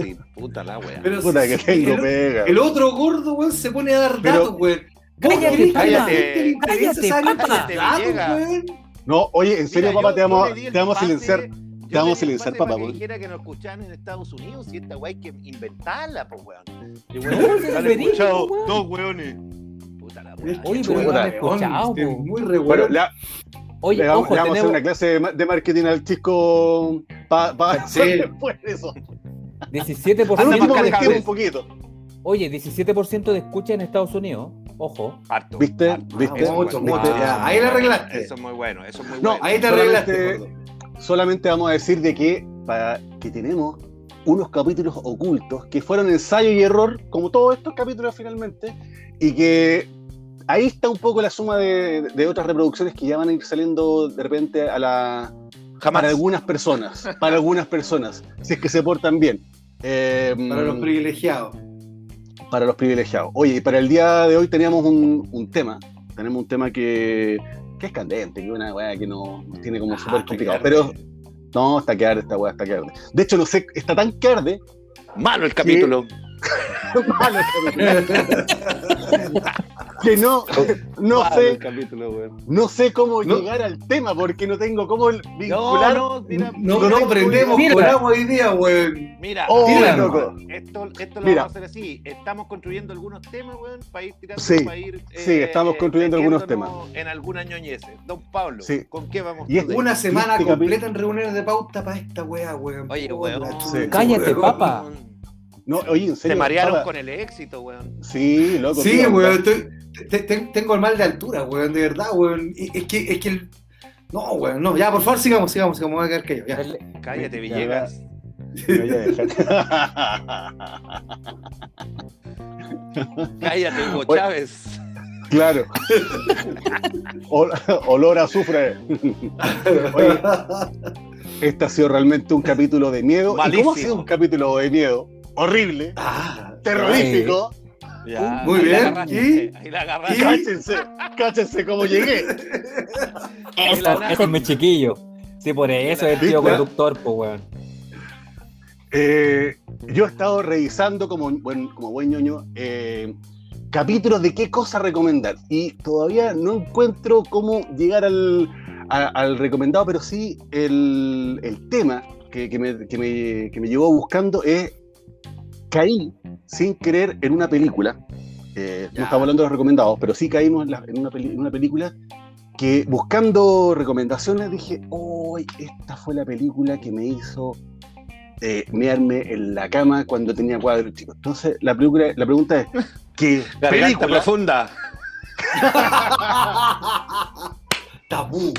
sí, puta la weá. Pero Puta, sí, que tengo el, pega. el otro gordo, weón, se pone a dar datos, weón. ¿Vos Cállate, cállate, cállate, cállate, weón? No, oye, en serio, Mira, papá, te vamos, te vamos a silenciar. te vamos a silenciar, papá, para que dijera que nos escuchaban en Estados Unidos y esta weá hay que inventarla, pues weón. Y weón, si han escuchado dos weones. Puta la weá. Oye, pero no weón, escuchado, este. Muy re Oye, le vamos, ojo, le vamos a hacer una clase de, ma- de marketing al chico para Sí. después de eso. 17%. Por último, más investigamos cables. un poquito. Oye, 17% de escucha en Estados Unidos. Ojo. Harto, ¿Viste? harto. ¿Viste? Eso Mucho, bueno. ya. Ahí la arreglaste. Eso es muy bueno, eso es muy No, bueno. Ahí te solamente- arreglaste, gordo. Solamente vamos a decir de que, para, que tenemos unos capítulos ocultos que fueron ensayo y error, como todos estos capítulos finalmente, y que ahí está un poco la suma de, de otras reproducciones que ya van a ir saliendo de repente a la, Jamás. para algunas personas, para algunas personas, si es que se portan bien. Eh, Para los privilegiados. para los privilegiados. Oye, y para el día de hoy teníamos un, un tema, tenemos un tema que, que es candente, que es una weá que nos, nos tiene como Ah, súper complicado, que pero no, está que arde esta weá, está que arde. De hecho, no sé, está tan que arde, Malo el capítulo. malo esta weá, que no, no sé, capítulo, no sé cómo No. llegar al tema, porque no tengo cómo vincular. no, mira, No, no no, prendemos idea. con agua hoy día, weón. mira, Oh, mira, loco. esto, esto lo Mira. vamos a hacer así. Estamos construyendo algunos temas, weón, para ir tirando, Sí, para ir. eh, sí, estamos construyendo algunos metiéndonos En alguna ñoñez. Don Pablo, Sí. ¿con qué vamos Y es Una semana este completa en reuniones de pauta para esta weá, weón. Oye, weón. Sí. Cállate, weón. papa. No, oye, en Se serio. marearon Papa, con el éxito, weón. Sí, loco. Sí, tío, weón, estoy- te- te- tengo el mal de altura, weón, de verdad, weón. Es que, es que el... No, weón, no, ya, por favor, sigamos, sigamos, sigamos, voy a quedar ya. El- Cállate, Villegas. Cállate, Hugo. Chávez. Claro. Ol- olor a azufre. Oye, este ha sido realmente un capítulo de miedo. ¿Y cómo ha sido un capítulo de miedo? Horrible, Ah, terrorífico. Ya, Muy la bien, ¿y? Ahí la agarraste. Cáchense, cáchense cómo llegué. Eso, ese es mi chiquillo. Sí, por eso es el tío conductor, pues, weón. Eh, yo he estado revisando como buen, como buen ñoño eh, capítulos de qué cosa recomendar y todavía no encuentro cómo llegar al, a- al recomendado, pero sí el, el tema que, que me, que me- que me llevó buscando es caí sin querer en una película. eh, no estamos hablando de los recomendados, pero sí caímos en, la- en una, peli- en una película que buscando recomendaciones dije, oh, esta fue la película que me hizo eh, mearme en la cama cuando tenía cuadros chicos. Entonces, la, película, la pregunta es, ¿qué película? profunda. Tabú.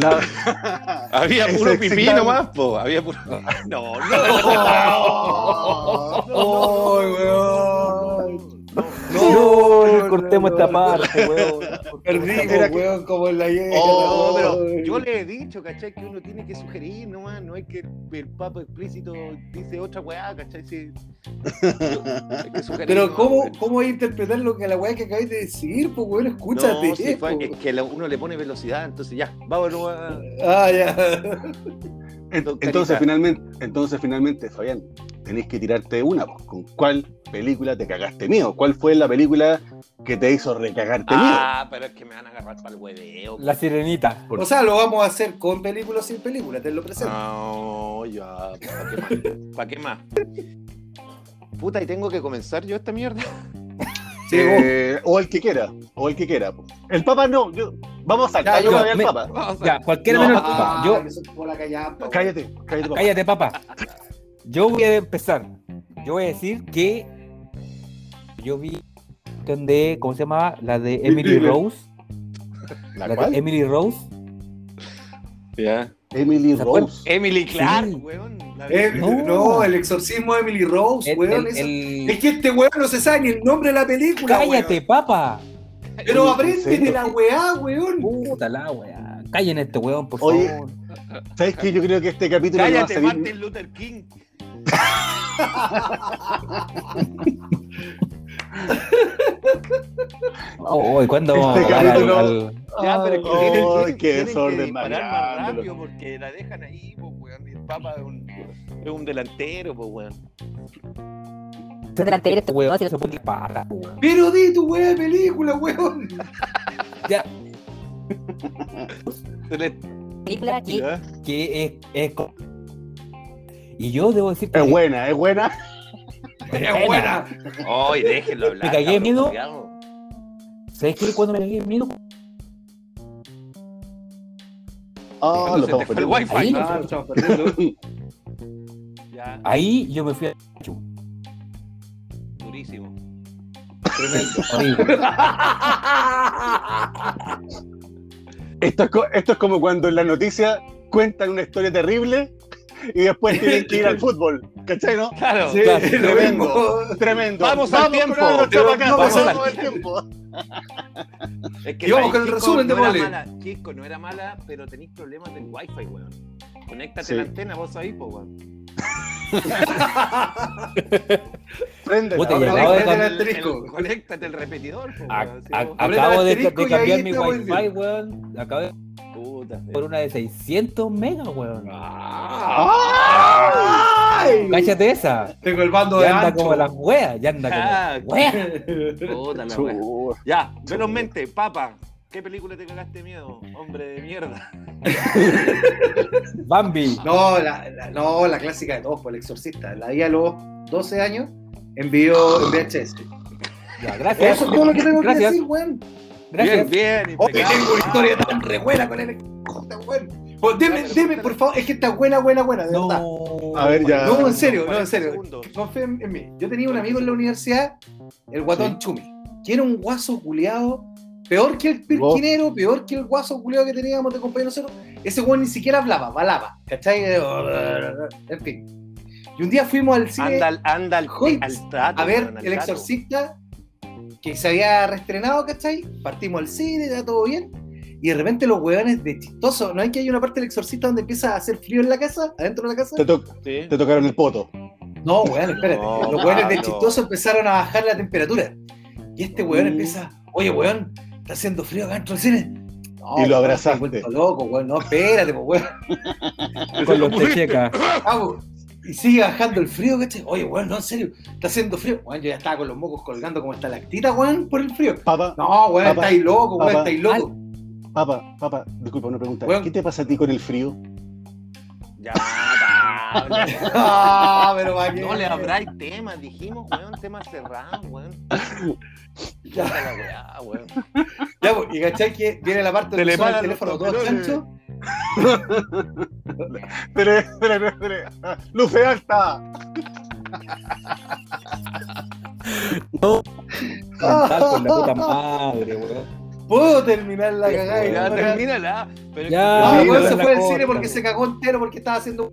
La- Había puro pipí nomás, po. Había puro. No, no. ¡Ay, weón! No, cortemos esta parte, weón. Perdimos, Era que- weón, como en la guerra. Oh, pero yo le he dicho, ¿cachai? Que uno tiene que sugerir nomás, no hay que el papo explícito dice otra weá, ¿cachai? Sí. Hay que sugerir Pero ¿cómo. ¿cómo voy a interpretar lo que la weá que acabáis de decir? Pues weón, escúchate. No, sí, fue- po. es que uno le pone velocidad, entonces ya, vámonos a. Ah, ya. Entonces finalmente, entonces finalmente, Fabián, tenés que tirarte una. pues, ¿Con cuál película te cagaste mío? ¿Cuál fue la película que te hizo recagarte Ah, pero es que me van a agarrar para el hueveo. La sirenita. O sea, lo vamos a hacer con película o sin película, te lo presento. No, ya, ¿para qué más? ¿Para qué más? Puta, y tengo que comenzar yo esta mierda. Sí, Eh, o el que quiera, o el que quiera. El Papa no, yo- vamos a saltar Ya, yo yo- voy al me- Papa. Vamos a- Ya, cualquiera No, menos el Ah, Papa. Yo, la. Cállate, cállate, Papa. cállate, papá. Yo voy a empezar. Yo voy a decir que yo vi de, ¿cómo se llama? La de Emily Dile. Rose. ¿La La cuál? de Emily Rose. Ya. Emily. Rose. Emily Clark, Sí. weón. vi. No. no. el exorcismo de Emily Rose, El- weón. el- eso- el- Es que este weón no se sabe ni el nombre de la película. Cállate, weón. papa. Pero ¿En aprende de la weá, weón. Puta la weá. Callen este weón, por Oye, favor. ¿Sabes qué? Yo creo que este capítulo no va a Cállate, salir. Martin Luther King. Oh, ¿y cuándo vamos Este a capítulo- al- Ya, pero es que Ay, tienen, qué tienen- desorden que más rápido porque la dejan ahí, pues, weón. Y el Papa es un, es un delantero, pues, weón. Delantero, Este weón se pone pata, weón. Pero di tu de película, weón. Ya, Se película que que es, Y yo debo decir que Es buena, es buena. Es buena. Ay, déjenlo hablar. ¿Te cagué cabrón, miedo? ¿Sabes qué? Cuando me cagué en miedo, Ah, Cuando lo se te estamos fue el perdiendo. wifi. Ahí. Ah, lo estamos perdiendo. Ya, ahí yo me fui a. Durísimo. horrible. Esto es, esto es como cuando en la noticia cuentan una historia terrible y después tienen que ir al fútbol. ¿Cachai, no? Claro. Sí, Claro, tremendo. Tremendo. Vamos al tiempo. chapacazos, Vamos vamos al tiempo. Es que Y vamos con el resumen de no era mala. Chisco no era mala, pero tenéis problemas del wifi, weón. Conéctate Sí. la antena, vos ahí, pues, weón. Prende. Conéctate el repetidor, A- weón. Sí, a- vos- Aprieta acabo de, de cambiar mi wifi, weón. Acabo de Puta, por una de 600 megas, weón. Ah. ¡Ay! Cállate esa. Tengo el bando de Ya anda ancho. como las weas, ya anda Ah, como weas. Puta la. Chu- Ya, velozmente, papa. ¿Qué película te cagaste miedo? Hombre de mierda. Bambi. No, la, la- no, la clásica de todos, por el exorcista. La vi a los 12 años en video en VHS. Ya, gracias. Eso es todo lo que tengo Gracias. que decir, weón. Gracias. Bien, bien. Oye, impecable. tengo una historia tan re buena con el. Pues deme, deme, por favor, es que está buena, buena, buena, de verdad. No. A ver, ya. No, en serio, no, en 40 serio. Confía en, en mí. Yo tenía un amigo en la universidad, el guatón Chumi, que era un guaso culiado, peor que el pirquinero, peor que el guaso culiado que teníamos de compañero nosotros. Ese weón ni siquiera hablaba, balaba, ¿cachai? En fin. Y un día fuimos al cine Anda, al- anda al, al trato. a ver al El. Exorcista, que se había reestrenado, ¿cachai? Partimos al cine, está todo bien. Y de repente los hueones de chistoso, ¿no hay que hay una parte del Exorcista donde empieza a hacer frío en la casa, adentro de la casa? Te, to- Sí. te tocaron el poto. No, weón, espérate. No, los weones de chistoso empezaron a bajar la temperatura. Y este weón empieza, oye, weón, está haciendo frío acá dentro del cine. No, Y lo weón, abrazaste. vuelto loco, weón. No, espérate, pues, weón. Con los techecas. Y sigue bajando el frío, ¿cachai? Oye, weón, no, en serio, está haciendo frío. Weón, yo ya estaba con los mocos colgando como estalactita, weón, por el frío. Papá, No, weón, Papá, estáis loco, weón, estáis loco. papá, papá, disculpa una pregunta. Weón. ¿Qué te pasa a ti con el frío? Ya. Ah, pero va. No le habráis temas, dijimos, weón, temas cerrados, weón. Ya la weá, weón. Ya, pues, y cachai que viene la parte donde suena el teléfono los todo chancho. Tele, tele, tele. Luce alta. Mental con la puta madre, weón. Puedo terminar la cagada. Ya, no, termínala. Pero Ya, que- No, se fue al corta, cine porque se cagó entero porque estaba haciendo.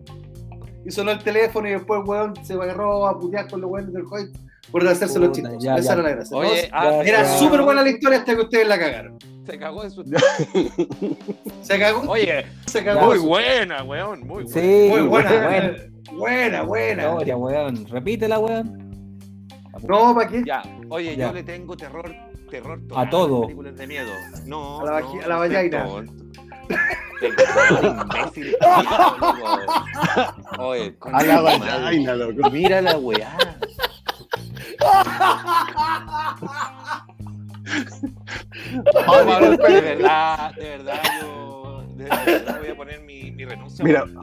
Y sonó el teléfono y después el weón se agarró a putear con los weones del Hoyt por hacerse los ya, Esa ya. era la gracia. Oye, Entonces, ah, ya, era súper buena la historia hasta que ustedes la cagaron. Se cagó de su. Se cagó, Oye, se cagó. muy buena, weón. Muy buena. Sí, Muy buena, buena. buena, buena. Historia, weón. Repítela, weón. No, ¿para qué? Ya, oye, Ya. yo le tengo terror, terror A las todo. películas de miedo. No, A la no, a la vallaina. Imbécil. Oye, A la vaina, loco. Mira la weá. De verdad, de verdad, yo de verdad voy a poner mi, mi renuncia. Mira. No,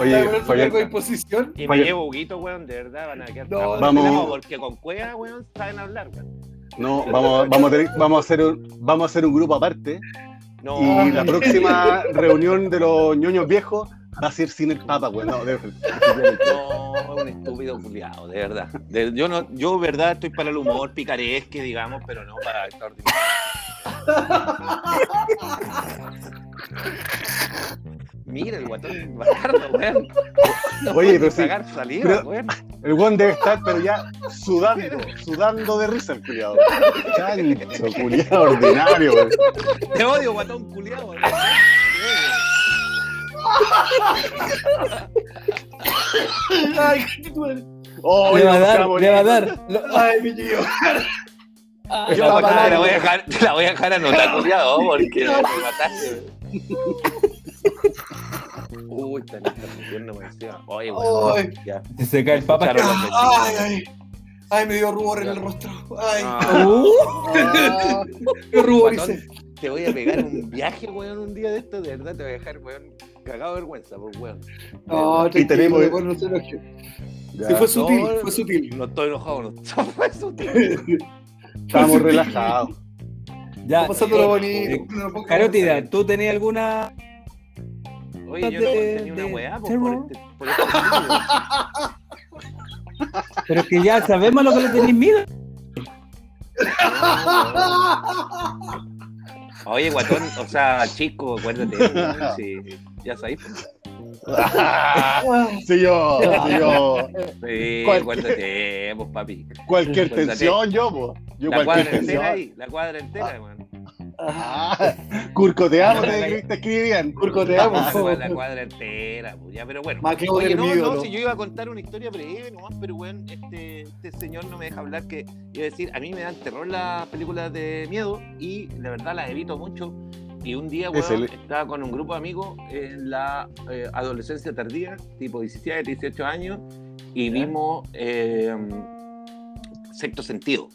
Oye, ¿Para poner tu Fabián. cargo de imposición? y me Fabián. llevo Huguito, weón, de verdad van a quedar No, vamos. Porque con cueva, weón, saben hablar, weón. No, vamos, vamos, a tener- vamos, a hacer un, vamos a hacer un grupo aparte. No, Y la próxima reunión de los ñoños viejos va a ser sin el Papa, güey. No, de- No, un estúpido culiado, de verdad. De- yo no, yo verdad estoy para el humor picaresque, digamos, pero no para extraordinario. Mira el guatón bastardo, weón. No Oye, pero sí, saliva, pero- weón. El weón debe estar, pero ya sudando, sudando de risa el culiado. Chancho, culiado ordinario, güey. Te odio, guatón culiado. weón. Ay. Oh, Le va a dar, le va a dar. Lo- Ay, mi tío. Yo, te vale. la voy a dejar, la voy a dejar anotar, culiado, porque me mataste. Uy, está función no me decía. Oye, weón. Se cae el papa. Ay, ay. Ay, me dio rubor en el rostro. Ay, Ah. Me ruboricé. Te voy a pegar un viaje, weón, un día de esto, de verdad te voy a dejar, weón, cagado de vergüenza, pues, weón. No, Y tenemos- mejor no se ya, Sí, fue sutil, No, fue sutil. No estoy enojado, no fue sutil. Estamos relajados. ya. Eh, pongas- Carótida, ¿tú tenías alguna Oye, yo no de- tenía una de weá, pues, terror. por este, por este. Pero es que ya sabemos lo que le tenéis miedo. Oye, guatón, o sea, chico, acuérdate, sí, ya sabéis. pues. Sí, yo, sí, yo. Sí, acuérdate, pues, papi. Cualquier Acuérdate. tensión, yo. Yo La cualquier cuadra tensión. entera ahí, la cuadra entera. Ah, Curco, te amo, te, te escribían. Curco, te amo. La, cua- la cuadra entera, pues, ya, pero bueno. Más que Oye, no, mi no, ídolo. si yo iba a contar una historia breve nomás, pero bueno, este, este señor no me deja hablar que iba a decir, a mí me dan terror las películas de miedo y de verdad las evito mucho. Y un día, Es weón, el- estaba con un grupo de amigos en la eh, adolescencia tardía, tipo 17, 18 años, y vimos eh, Sexto Sentido.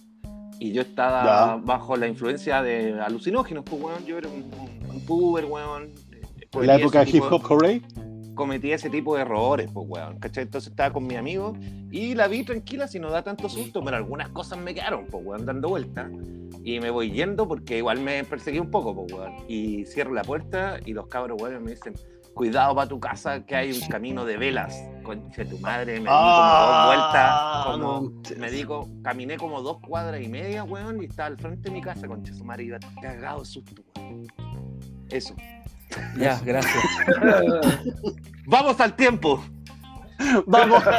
Y yo estaba Ya. bajo la influencia de alucinógenos, pues, weón. Yo era un, un, un puber, weón. eh, En la época tipo hip de- hop hooray. cometí ese tipo de errores, pues, weón. ¿Cachai? Entonces estaba con mi amigo y la vi tranquila, si no da tanto susto, pero algunas cosas me quedaron, pues, weón, dando vueltas. Y me voy yendo porque igual me perseguí un poco, pues, weón. Y cierro la puerta y los cabros, weón, me dicen, cuidado para tu casa que hay un camino de velas. Conche tu madre, me di Ah, como dos vueltas, como, no. me di co- caminé como dos cuadras y media, weón, y estaba al frente de mi casa, conche su madre, iba cagado de susto, weón. Eso. Ya, gracias. ¡Vamos al tiempo! Vamos.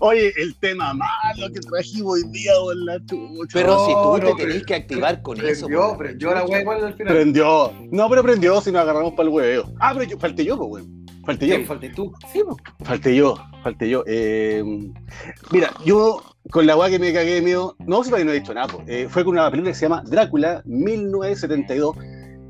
Oye, el tema malo que trajimos hoy día, en la chucha. Pero si tú No, te tenés que activar con eso. Prendió, prendió la wea igual al final. Prendió. No, pero prendió si nos agarramos para el hueveo. Ah, pero yo, falté yo, pues, weón. Falté yo. ¿Quién falté tú? Sí, po. Falté yo, falté yo. Eh, mira, yo con la weá que me cagué de miedo, no sé si no he dicho nada, po. Eh, fue con una película que se llama Drácula 1972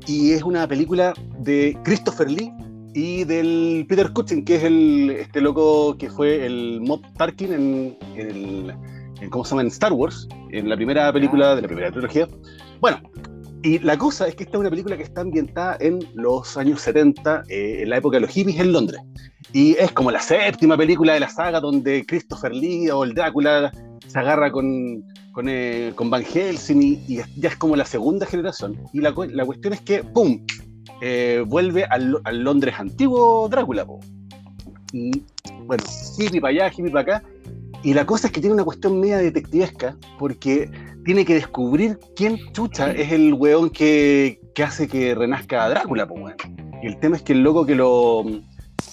y es una película de Christopher Lee y del Peter Cushing, que es el este loco que fue el Mob Tarkin en, en el en, ¿cómo se llama? en Star Wars, en la primera película de la primera trilogía. Bueno, Y la cosa es que esta es una película que está ambientada en los años 70, eh, en la época de los hippies en Londres. Y es como la séptima película de la saga donde Christopher Lee o el Drácula se agarra con, con, eh, con Van Helsing y, y ya es como la segunda generación. Y la, la cuestión es que, ¡pum! Eh, vuelve al, al Londres antiguo Drácula. po. Y bueno, hippie para allá, hippie para acá. Y la cosa es que tiene una cuestión media detectivesca porque tiene que descubrir quién chucha es el weón que, que hace que renazca a Drácula, pues weón. Y el tema es que el loco que lo.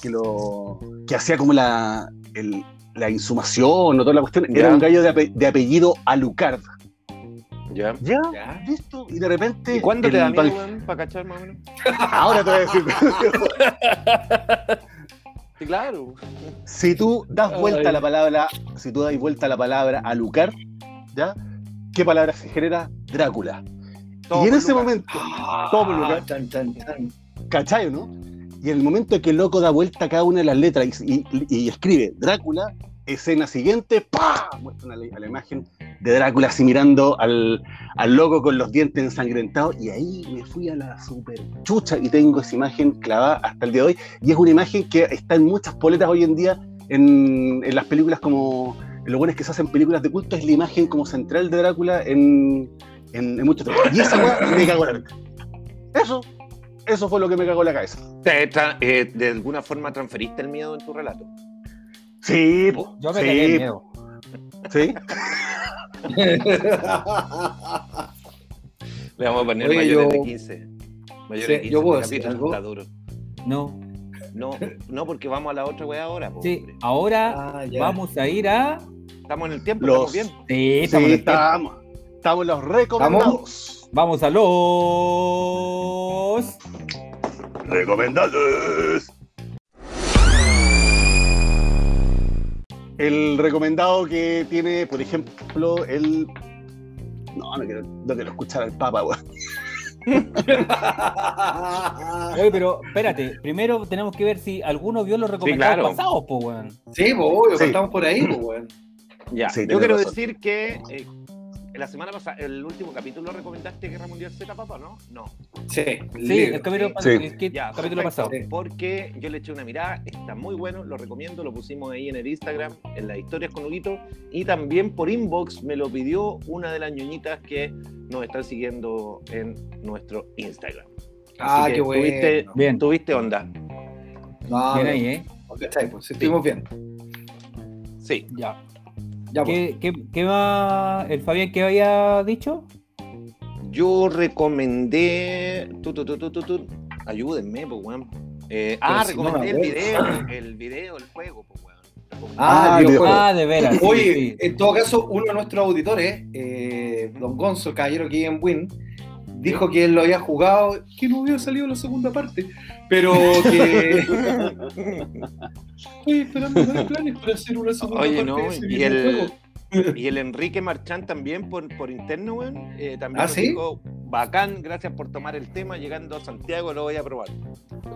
que lo. que hacía como la. el- la insumación o toda la cuestión, Ya. era un gallo de, ape- de apellido Alucard. ¿Ya? ¿Ya? Ya. ¿Listo? Y de repente. ¿Y cuándo te da miedo, weón, para cachar más o menos? Ahora te voy a decir. Sí, claro. si tú das vuelta Ay. a la palabra. Si tú das vuelta a la palabra Alucard, ¿ya? ¿Qué palabra se genera? Drácula. Todo y en ese momento. Todo por. Ah, Chan, chan, chan. ¿Cachai, no? Y en el momento que el loco da vuelta a cada una de las letras y, y- y escribe Drácula, escena siguiente, ¡pa! Muestra una- a la imagen de Drácula así mirando al, al loco con los dientes ensangrentados. Y ahí me fui a la super chucha y tengo esa imagen clavada hasta el día de hoy. Y es una imagen que está en muchas poletas hoy en día en, en las películas como. Lo bueno es que se hacen películas de culto, es la imagen como central de Drácula en, en, en muchos Y esa weá me cagó la. Eso, eso fue lo que me cagó la cabeza. Te tra- eh, ¿De alguna forma transferiste el miedo en tu relato? Sí, po, Yo me sí, cagué de miedo. Sí. Le vamos a poner Oye, mayores yo- de 15. Mayores Sí, de 15. yo puedo decir algo. está duro. No. No, no, porque vamos a la otra weá ahora. po, Sí, hombre. ahora Ah, vamos a ir a. Estamos en el tiempo, Los- estamos bien. Sí, Sí, estamos en el tiempo. estamos. Estamos los recomendados. Vamos a los. Recomendados. El recomendado que tiene, por ejemplo, el. No, no quiero, no quiero escuchar al Papa, weón. Oye, pero espérate, primero tenemos que ver si alguno vio los recomendados claro. pasados, pues, weón. Sí, pues obvio, Sí. estamos por ahí, pues, weón. Ya, Sí, yo quiero razón. decir que eh, la semana pasada, el último capítulo, recomendaste Guerra Mundial Z, papá, ¿no? No. Sí, Sí, el capítulo, Sí. el que- Ya, capítulo pasado. Porque yo le eché una mirada, está muy bueno, lo recomiendo, lo pusimos ahí en el Instagram, en las historias con Huguito, y también por inbox me lo pidió una de las ñoñitas que nos están siguiendo en nuestro Instagram. Ah, que qué bueno. Tuviste, Bien. tuviste onda. No, Bien ahí, ¿eh? ¿cachai? Pues, sí, estuvimos bien. Sí. Ya. Ya, pues. ¿Qué, qué, qué va el Fabián que había dicho? Yo recomendé. Tu, tu, tu. Ayúdenme, pues, weón. Eh, ah, si no recomendé me el video, el video, el juego, pues, weón. Ah, Ah. Ah, de veras. sí, Oye, sí. en todo caso, uno de nuestros auditores, eh, Don Gonzo, el caballero vive en Win, dijo que él lo había jugado, que no había salido la segunda parte, pero que. Estoy esperando hay planes para hacer una segunda Oye, parte no, de y el, y el Enrique Marchán también por, por interno, weón. eh, también ¿Ah, nos sí? dijo, bacán, gracias por tomar el tema. Llegando a Santiago lo voy a probar.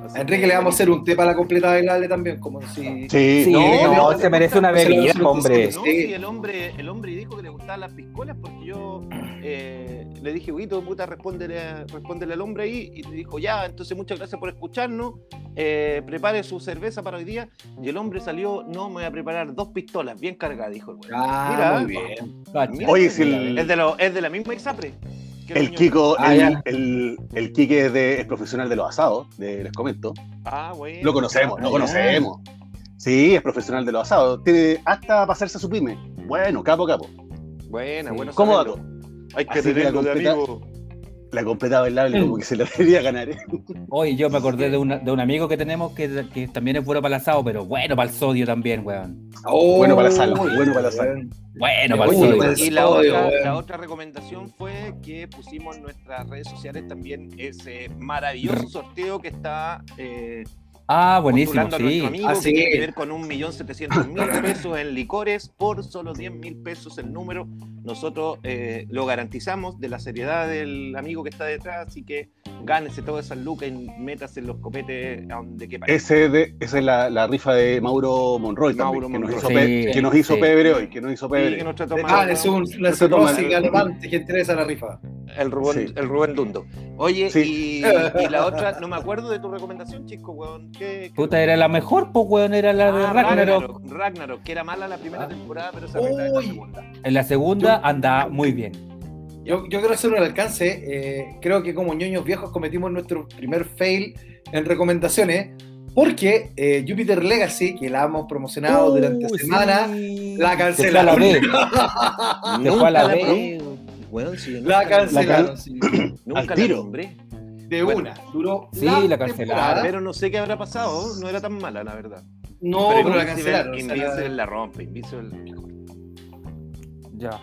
Así A Enrique que- le vamos a hacer un té para la completa bailable también, como si. Sí, Sí, No, no, no, se merece una bebida, hombre. No, Sí. el hombre, el hombre dijo que le gustaban las piscolas porque yo eh, le dije, Huguito, puta, respóndele, respóndele al hombre ahí. Y le dijo, ya, entonces muchas gracias por escucharnos. eh, prepare su cerveza para hoy día. Y el hombre salió, no, me voy a preparar dos pistolas bien cargadas, dijo el güey. Ah, Mira, muy bien. Mira, Oye, si el- es, de lo- es de la misma Exapre. Que El. Kiko, Ah, el, el, el Quique es, de- es profesional de los asados, de- les comento. Ah, bueno. Lo conocemos, Ah, lo ya. conocemos. Sí, es profesional de los asados. Tiene hasta para hacerse su pyme. Bueno, capo, capo. Buena, Sí. bueno. ¿Cómo saberlo. dato? Hay que Así que tenerlo de amigo. La completa bailable como que se la debería ganar. ¿eh? Oye, yo me acordé de, una- de un amigo que tenemos que, que también es bueno para el asado, pero bueno para el sodio también, weón. Oh, Bueno para la sal, bueno para la sal. Bueno para el sodio. Y otra, la otra recomendación fue que pusimos en nuestras redes sociales también ese maravilloso sorteo que está eh, Ah, buenísimo, a sí. amigo Ah, que sí. tiene que ver con un millón setecientos mil pesos en licores por solo 10 mil pesos el número. Nosotros eh, lo garantizamos de la seriedad del amigo que está detrás, así que gánese todas esas lucas y métase los copetes a donde quepa. Ese de, esa es la, la rifa de Mauro Monroy también, Mauro que, nos Monroy. hizo Sí, pe- que nos hizo sí. pebre hoy, que nos hizo Sí, pebre. que nos trató mal, Ah, es un la Eso toma- cirrosis alemán que interesa la rifa. El Rubén, Sí. el Rubén Dundo. Oye, Sí. y, y la otra, no me acuerdo de tu recomendación, chico, weón. ¿Qué, qué- Puta, era la mejor, pues, weón, era la de Ah, Ragnarok. Ragnarok, que era mala la primera Ah. temporada, pero se arregla en la segunda. En la segunda anda muy bien. Yo, yo quiero hacer un alcance. eh, creo que como ñoños viejos cometimos nuestro primer fail en recomendaciones. Porque eh, Jupiter Legacy, que la hemos promocionado durante Uh, semana, sí. la Se fue a cancelaron. la B. Se fue a la Nunca B. Yo La nunca cancelaron. sí. Nunca la nombré. De Bueno. una. Duró. Sí, la temporada. cancelaron. Pero no sé qué habrá pasado, no era tan mala, la verdad. No, pero, la Invincible- cancelaron. o sea, Invincible la rompe, Invincible. Ya.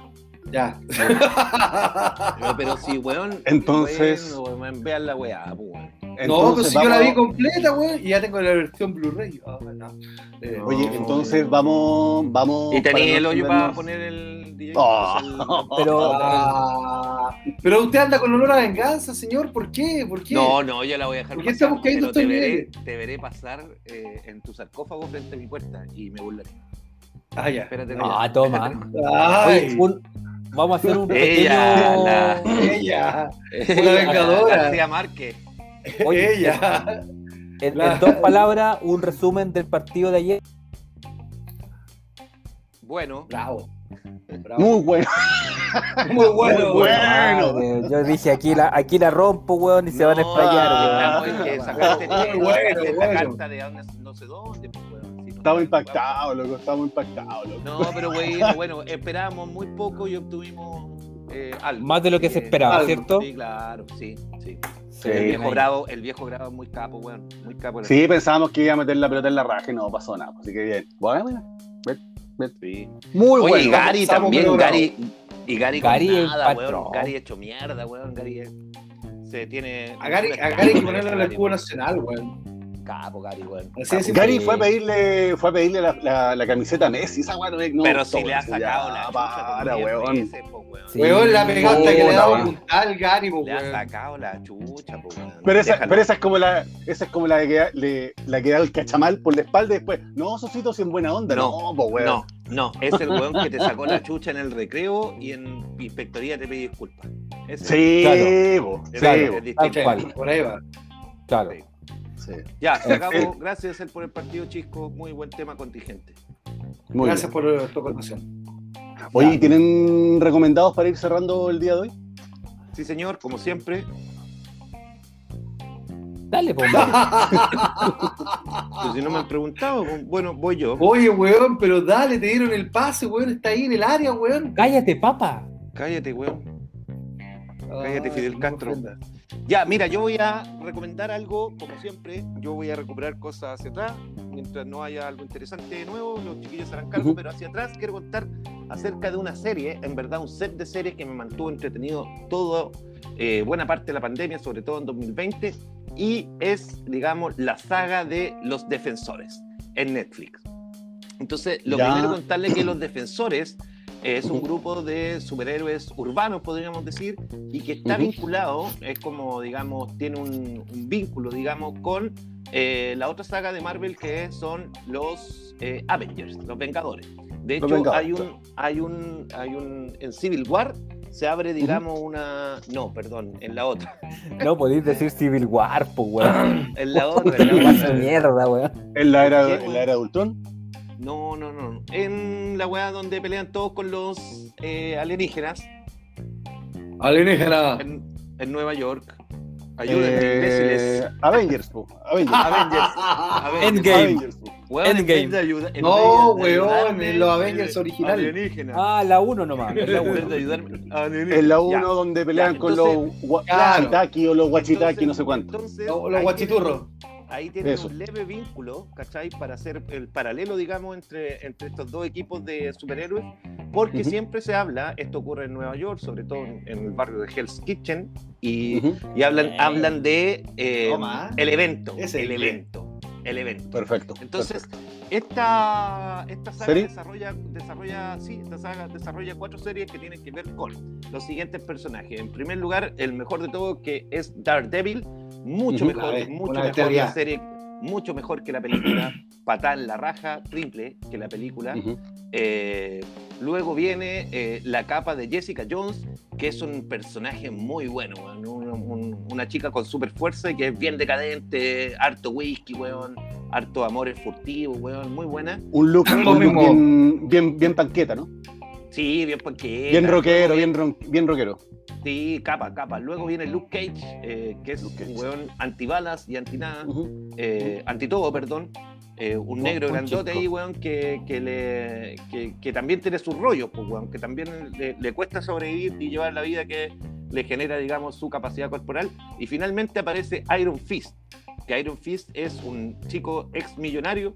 Ya. Pero, pero sí, weón. Entonces- weón, vean la weá, pues, weón. no, Entonces si yo la vi completa, weón, y ya tengo la versión Blu-ray. Ah, no. Eh, Oye, entonces vamos, vamos. Y tenía el hoyo para poner el DJ. Oh. el- Pero Ah, pero usted anda con olor a venganza, señor. ¿Por qué? ¿Por qué? No, no, yo la voy a dejar ¿Por qué estamos cayendo te veré, te veré pasar eh, en tu sarcófago frente a mi puerta y me burlaré. Ah, ya. Espérate. Ah, no, toma. espérate. Ay, Oye, un- vamos a hacer un Ella, pequeño. la- ella, Una vengadora. García Márquez. Oye, ella. En, La- en dos palabras, un resumen del partido de ayer. Bueno, Bravo. Bravo. Muy bueno. Muy bueno. Muy bueno. Madre, yo dije aquí la, aquí la rompo, weón, y se van a no, weón. en que sacaste, Muy bueno, bueno. carta de no sé dónde. pues, weón, Estamos impactados, loco. Estamos impactados, loco. No, pero bueno, bueno, esperábamos muy poco y obtuvimos eh, algo. Más de lo que se esperaba, algo, ¿cierto? Sí, claro, sí, sí. Sí, el viejo bravo, el viejo bravo es muy capo, weón. Muy capo. Sí, pensábamos que iba a meter la pelota en la raja y no pasó nada. Así que bien. Bueno, bueno. Sí. Muy Oye, bueno. y Gary también, Gary. Y Gary, con Gary es nada, patrón. weón. Gary hecho mierda, weón. Gary se tiene. A Gary, a Gary hay que ponerlo en el escudo nacional, weón. Capo, Gary, weón. Es, sí. Gary fue a pedirle, fue a pedirle la, la, la camiseta a Messi, esa weá no Pero si le ha sacado ya, la chucha para, weón. veces, po, weón. Sí. Weón, la pegada hasta que le Puta, daba weón. puntal Gary, po, Le ha weón. sacado la chucha, po, weón. Pero esa, Déjalo. pero esa es como la, esa es como la que le, la que da el cachamal por la espalda y después, no, Sosito, si en buena onda, no, No, pues weón. No, no, es el weón que te sacó la chucha en el recreo y en inspectoría te pedí disculpas. Ese Sí, Claro. po, es, sí, Claro. es po, distinto. Tal cual. Por ahí va. Claro. Sí. Sí. Ya, se Eh, acabó. eh. Gracias él por el partido, Chisco. Muy buen tema contingente. Muy Gracias bien. por tu acotación. Oye, ¿y ¿tienen recomendados para ir cerrando el día de hoy? Sí, señor, como siempre. Dale, pues, si no me han preguntado, bueno, voy yo. Oye, weón, pero dale, te dieron el pase, weón. Está ahí en el área, weón. Cállate, papa. Cállate, weón. Cállate, Fidel Castro. Ya, mira, yo voy a recomendar algo, como siempre. Yo voy a recuperar cosas hacia atrás. Mientras no haya algo interesante de nuevo, los chiquillos harán cargo. Pero hacia atrás quiero contar acerca de una serie, en verdad, un set de series que me mantuvo entretenido todo, eh, buena parte de la pandemia, sobre todo en 2020. Y es, digamos, la saga de Los Defensores en Netflix. Entonces, lo Ya. primero contarle que Los Defensores es un grupo de superhéroes urbanos, podríamos decir, y que está vinculado, es como, digamos, tiene un, un vínculo, digamos, con eh, la otra saga de Marvel que son los eh, Avengers, los Vengadores. De hecho, Vengadores, hay un, hay un, hay un, en Civil War se abre, digamos, una, no, perdón, en la otra, No podéis decir Civil War, pues, weón. en la otra, en la otra. mierda, weón. ¿En la era, ¿Qué, en la era de Ultron? No, no, no, no. En la weá donde pelean todos con los eh, alienígenas Alienígena. en, en Nueva York. Ayúdenme, Eh, imbéciles. Avengers, po, Avengers. Avengers. Avengers. Endgame. Avengers, Endgame. ayuda- en No, weón, en los Avengers originales. alienígenas. Ah, la 1 nomás. la En la Ya. 1 donde pelean ya, con entonces- los gua- Claro. Guachitaki o los Guachitaki, no sé cuánto. entonces, Los, guachiturros. tienen- Ahí tienen Eso. un leve vínculo, ¿cachai? Para hacer el paralelo, digamos, entre, entre estos dos equipos de superhéroes, porque Ujú. siempre se habla, esto ocurre en Nueva York, sobre todo en, en el barrio de Hell's Kitchen, y, Ujú, y hablan, Eh. hablan de eh, Toma. el evento, Ese el es evento, el evento. Perfecto. Entonces, esta, esta saga ¿Serie? desarrolla, desarrolla, sí, esta saga desarrolla cuatro series que tienen que ver con los siguientes personajes. En primer lugar, el mejor de todo, que es Daredevil, mucho mejor, vez, mucho mejor la serie, mucho mejor que la película, patada en la raja, triple que la película. Eh, luego viene eh, la capa de Jessica Jones, que es un personaje muy bueno, weón. Un- un- una chica con super fuerza y que es bien decadente, harto whisky, weón, harto amores furtivos, weón, muy buena. Un look, Lo un look bien, bien, bien panqueta, ¿no? Sí, bien porque Bien rockero, bien, ron- bien rockero. Sí, capa, capa. Luego viene Luke Cage, eh, que es Cage. un weón antibalas y antinada, Ujú. eh, anti todo, perdón. Eh, un Oh, negro un grandote chico. ahí, weón, que, que, le, que, que también tiene sus rollos, pues, weón, que también le, le cuesta sobrevivir y llevar la vida que le genera, digamos, su capacidad corporal. Y finalmente aparece Iron Fist, que Iron Fist es un chico ex millonario,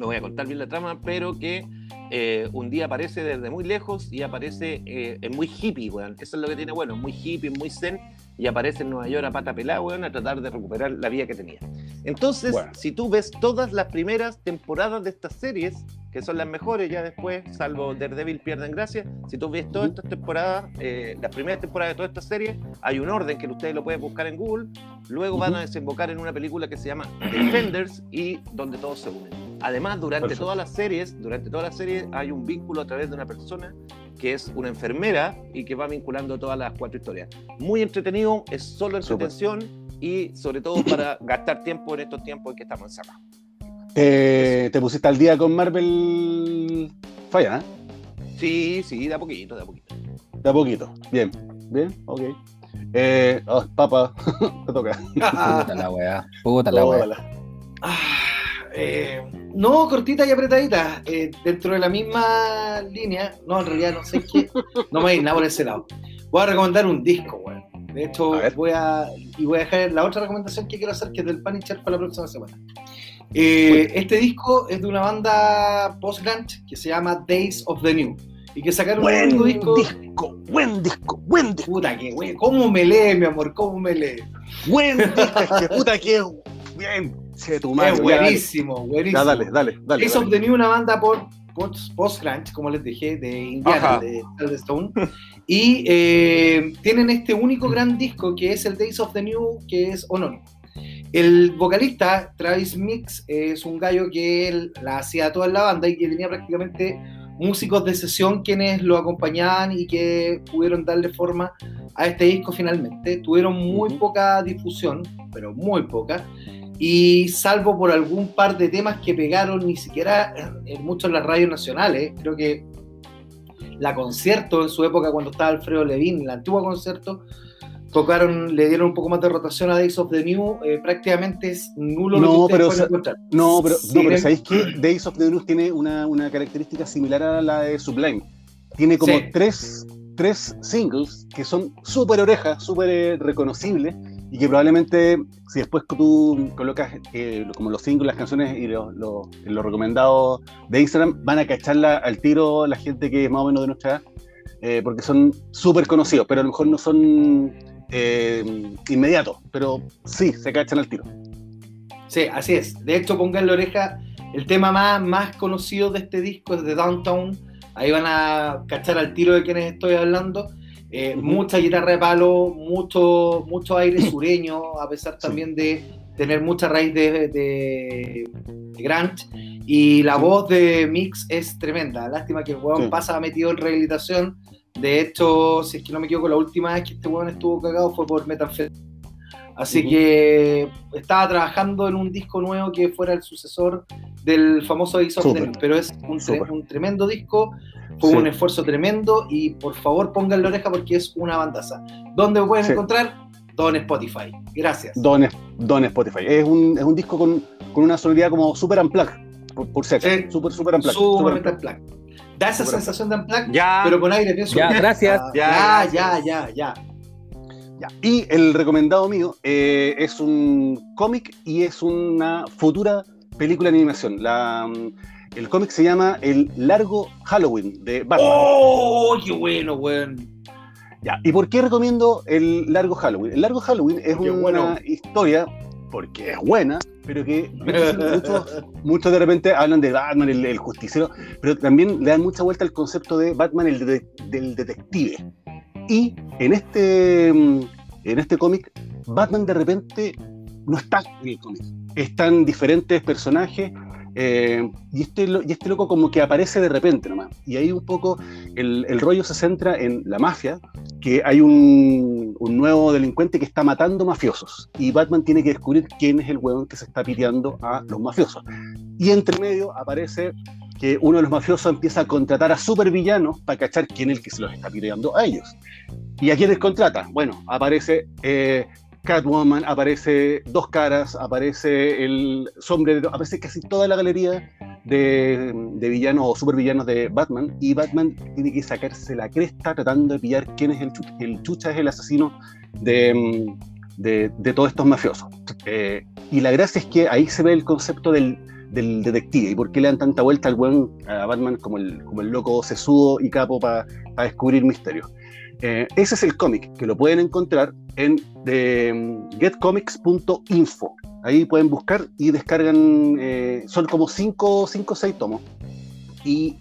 no voy a contar bien la trama, pero que eh, un día aparece desde muy lejos y aparece, eh, es muy hippie, weón. Eso es lo que tiene bueno, muy hippie, muy zen, y aparece en Nueva York a pata pelada, weón, a tratar de recuperar la vida que tenía. Entonces, Bueno. si tú ves todas las primeras temporadas de estas series, que son las mejores ya después, salvo Daredevil pierden gracia, si tú ves todas estas temporadas, eh, las primeras temporadas de todas estas series, hay un orden que ustedes lo pueden buscar en Google, luego van a desembocar en una película que se llama Defenders y donde todos se unen. Además, durante Perfecto. todas las series, durante todas las series hay un vínculo a través de una persona que es una enfermera y que va vinculando todas las cuatro historias. Muy entretenido, es solo entretención y sobre todo para gastar tiempo en estos tiempos en que estamos encerrados. Te, te pusiste al día con Marvel Falla, ¿eh? Sí, sí, de a poquito, de a poquito. De a poquito. Bien, bien, ok. Eh, oh, papa, te toca. Puta la weá. Puta la weá. Ah, eh, no, cortita y apretadita. eh, dentro de la misma línea. No, en realidad no sé qué. No me voy a ir nada por ese lado. Voy a recomendar un disco, weón. De hecho, A voy a. Y voy a dejar la otra recomendación que quiero hacer, que es del Punisher para la próxima semana. Eh, este disco es de una banda post-grunge que se llama Days of the New. Y que sacaron un Buen único disco. disco, buen disco, buen disco, Puta que, güey, ¿cómo me lee, mi amor? ¿Cómo me lee? buen disco, es que puta que es bien. Che, tu madre, es buenísimo, dale. buenísimo. Ya, dale, dale, dale. Days of the New, una banda por post- post-grunge, como les dije, de Indiana, Ajá. de Stone. Y eh, tienen este único gran disco que es el Days of the New, que es anónimo. El vocalista, Travis Mix, es un gallo que él la hacía toda en la banda y que tenía prácticamente músicos de sesión quienes lo acompañaban y que pudieron darle forma a este disco finalmente. Tuvieron muy poca difusión, pero muy poca. Y salvo por algún par de temas que pegaron ni siquiera en, muchos en las radios nacionales, creo que la concierto en su época cuando estaba Alfredo Levin, la antigua concierto, tocaron, le dieron un poco más de rotación a Days of the New, eh, prácticamente es nulo lo No, que ustedes pero sa- encontrar. No, pero, no, Sin pero ¿sabéis que Days of the News tiene una, una característica similar a la de Sublime? Tiene como Sí. tres, tres singles que son súper orejas, súper eh, reconocibles y que probablemente si después tú colocas eh, como los singles, las canciones y los lo, recomendados de Instagram, van a cacharla al tiro la gente que es más o menos de nuestra edad, eh, porque son súper conocidos, pero a lo mejor no son eh, inmediatos, pero sí, se cachan al tiro. Sí, así es. De hecho, pongan la oreja, el tema más, más conocido de este disco es de Downtown. Ahí van a cachar al tiro de quienes estoy hablando. Eh. Mucha guitarra de palo, mucho, mucho aire sureño, a pesar también de tener mucha raíz de, de, de grunge. Y la Sí. voz de Mix es tremenda. Lástima que el weón Sí. pasa metido en rehabilitación. De hecho, si es que no me equivoco, la última vez que este weón estuvo cagado fue por metanfetamina. Así que estaba trabajando en un disco nuevo que fuera el sucesor del famoso of. New, pero es un, tre- Súper. un tremendo disco, fue Sí. un esfuerzo tremendo y por favor pongan la oreja porque es una bandaza. ¿Dónde lo pueden Sí. encontrar? Don Spotify. Gracias. Don, Don Spotify. Es un, es un disco con, con una sonoridad como super unplugged, por, por ser. Sí. Super, super unplugged. Sumamente super unplugged. Da esa Super sensación de unplugged, Ya, pero con aire pienso. Ya, gracias. Ya, Ya, ya, ya, ya. Ya. Y el recomendado mío eh, es un cómic y es una futura película de animación. La, mm, el cómic se llama El Largo Halloween de Batman. ¡Oh, qué bueno, weón! Ya. ¿Y por qué recomiendo El Largo Halloween? El Largo Halloween es Qué una bueno. historia, porque es buena, pero que muchos, muchos de repente hablan de Batman, el, el justiciero, pero también le dan mucha vuelta al concepto de Batman, el de- del detective. Y en este, mm, en este cómic, Batman de repente no está en el cómic. Están diferentes personajes eh, y, este, y este loco como que aparece de repente nomás. Y ahí un poco el, rollo se centra en la mafia, que hay un, un nuevo delincuente que está matando mafiosos. Y Batman tiene que descubrir quién es el huevón que se está piteando a los mafiosos. Y entre medio aparece que uno de los mafiosos empieza a contratar a supervillanos para cachar quién es el que se los está piteando a ellos. ¿Y a quiénes contrata? Bueno, aparece eh, Catwoman, aparece Dos Caras, aparece el Sombrero, aparece casi toda la galería de, de villanos o supervillanos de Batman y Batman tiene que sacarse la cresta tratando de pillar quién es el chucha, el chucha es el asesino de, de, de todos estos mafiosos. Eh, y la gracia es que ahí se ve el concepto del, del detective y por qué le dan tanta vuelta al buen a Batman como el, como el loco sesudo y capo para descubrir misterios. Eh, ese es el cómic, que lo pueden encontrar en de, mm, getcomics.info. Ahí pueden buscar y descargan, eh, son como 5 o 6 tomos. Y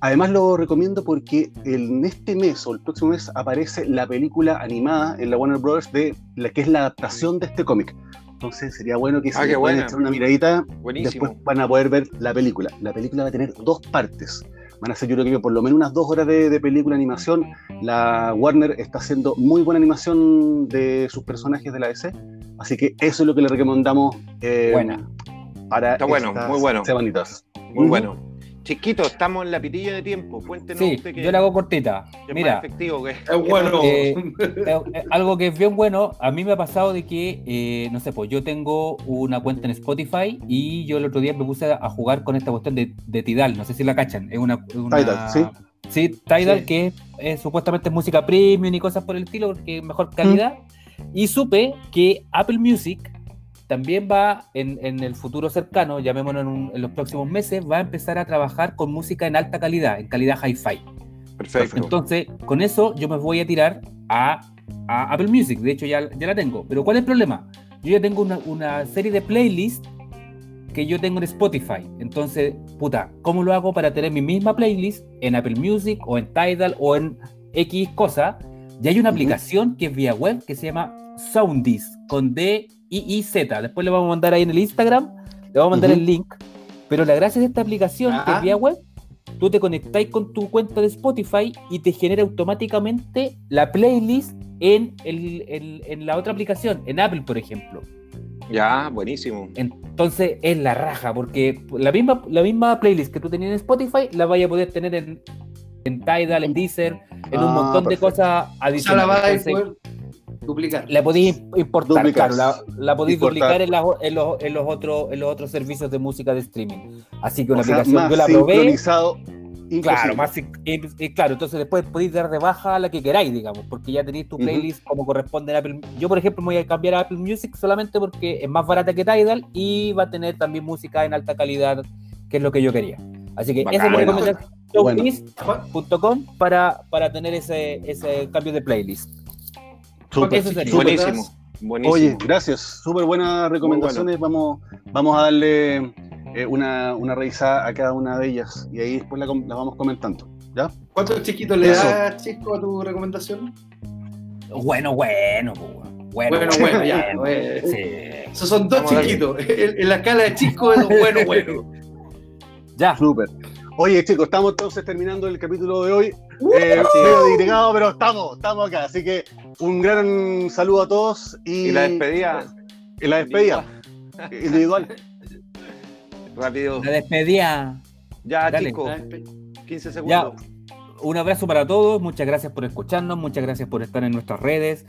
además lo recomiendo porque en este mes o el próximo mes aparece la película animada en la Warner Brothers de la que es la adaptación de este cómic. Entonces sería bueno que si Ah, qué pueden echar una miradita, Buenísimo. después van a poder ver la película. La película va a tener dos partes. Van a ser yo creo que por lo menos unas dos horas de, de película animación. La Warner está haciendo muy buena animación de sus personajes de la DC. Así que eso es lo que le recomendamos eh, Buena. para Está bueno, muy bueno. semanitas. Muy Ujú. bueno. Chiquito, estamos en la pitilla de tiempo. Cuéntenos Sí, usted que yo la hago cortita. que es más Mira, efectivo que Es bueno. Eh, eh, eh, algo que es bien bueno, a mí me ha pasado de que, eh, no sé, pues yo tengo una cuenta en Spotify y yo el otro día me puse a jugar con esta cuestión de, de Tidal, no sé si la cachan, es una... una- Tidal, sí. Sí, Tidal, Sí. que es, es supuestamente música premium y cosas por el estilo, porque es mejor calidad. Y supe que Apple Music también va en, en el futuro cercano, llamémoslo en, un- en los próximos meses, va a empezar a trabajar con música en alta calidad, en calidad hi-fi. Perfecto. Entonces, con eso yo me voy a tirar a, a Apple Music. De hecho, ya, ya la tengo. Pero ¿cuál es el problema? Yo ya tengo una, una serie de playlists que yo tengo en Spotify. Entonces, puta, ¿cómo lo hago para tener mi misma playlist en Apple Music o en Tidal o en X cosa? Y hay una Ujú. aplicación que es vía web que se llama Soundis con D-I-I-Z. Después le vamos a mandar ahí en el Instagram, le vamos a mandar el link. Pero la gracia de esta aplicación, que Ah. es vía web, tú te conectáis con tu cuenta de Spotify y te genera automáticamente la playlist en, el- el- en la otra aplicación, en Apple, por ejemplo. Ya, buenísimo. Entonces es la raja, porque la misma, la misma playlist que tú tenías en Spotify la vaya a poder tener en, en Tidal, en Deezer, en un Ah, montón de cosas O sea, la adicionales. vas a poder duplicar. la podéis importar, Duplicar. claro, la, la podéis Importar. duplicar en, la- en los, en, los otros, en los otros servicios de música de streaming. Así que una O sea, aplicación, más yo la probé. sincronizado. Claro, más y- y claro, entonces después podéis dar de baja la que queráis, digamos, porque ya tenéis tu playlist como corresponde en Apple. Yo, por ejemplo, me voy a cambiar a Apple Music solamente porque es más barata que Tidal y va a tener también música en alta calidad, que es lo que yo quería. Así que esa es mi Bacán. recomendación Bueno. para, para tener ese, ese cambio de playlist. Súper, Eso sería. Buenísimo. Buenísimo. Oye, gracias. Súper buenas recomendaciones. Vamos, vamos a darle eh, una, una revisada a cada una de ellas y ahí después la, com- la vamos comentando. ¿Ya? ¿Cuántos chiquitos le das, Chico, a tu recomendación? Bueno, bueno, bueno, Bueno, bueno, ya, bueno. Sí. Esos son dos Vamos chiquitos. En, en la escala de Chico es bueno, bueno. Ya. Súper. Oye, chicos, estamos entonces terminando el capítulo de hoy. Eh, medio pero estamos, estamos acá. Así que un gran saludo a todos. Y, Y la despedida. Y la despedida. Individual. Rápido. La despedida. Ya, Dale. chicos. 15 Ya, segundos. un abrazo para todos, muchas gracias por escucharnos, muchas gracias por estar en nuestras redes.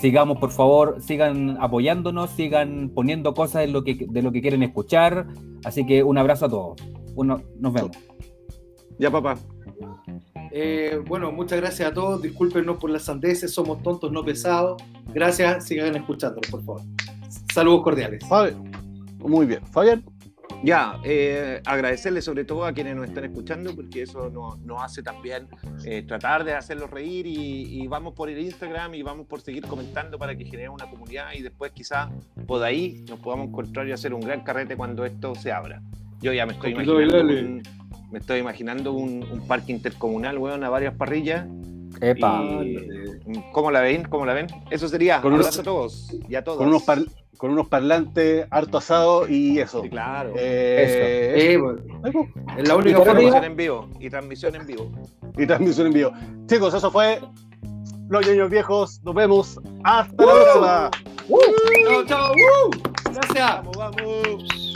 Sigamos, por favor, sigan apoyándonos, sigan poniendo cosas de lo que, de lo que quieren escuchar. Así que un abrazo a todos. Uno, nos vemos. Ya, papá. Eh, bueno, muchas gracias a todos. Discúlpenos por las sandeces. Somos tontos, no pesados. Gracias. Sigan escuchándonos, por favor. Saludos cordiales. Fabi- Muy bien. Fabián. Ya, eh, agradecerle sobre todo a quienes nos están escuchando, porque eso nos, nos hace también eh, tratar de hacerlos reír y, y vamos por el Instagram y vamos por seguir comentando para que genere una comunidad y después quizás por ahí nos podamos encontrar y hacer un gran carrete cuando esto se abra. Yo ya me estoy Complicado imaginando me estoy imaginando un, un parque intercomunal, weón, a varias parrillas Epa. y ¿Cómo la ven? ¿Cómo la ven? Eso sería. Con unos- a todos y a todos. Con unos, par- con unos parlantes, harto asado y eso. Sí, claro. Eh, Eh, pues. es la Y única forma. transmisión en vivo. Y transmisión en vivo. y transmisión en vivo. Chicos, eso fue Los Ñoños Viejos. Nos vemos. Hasta la próxima. Chao, chao. ¡uh! Gracias. Vamos, vamos.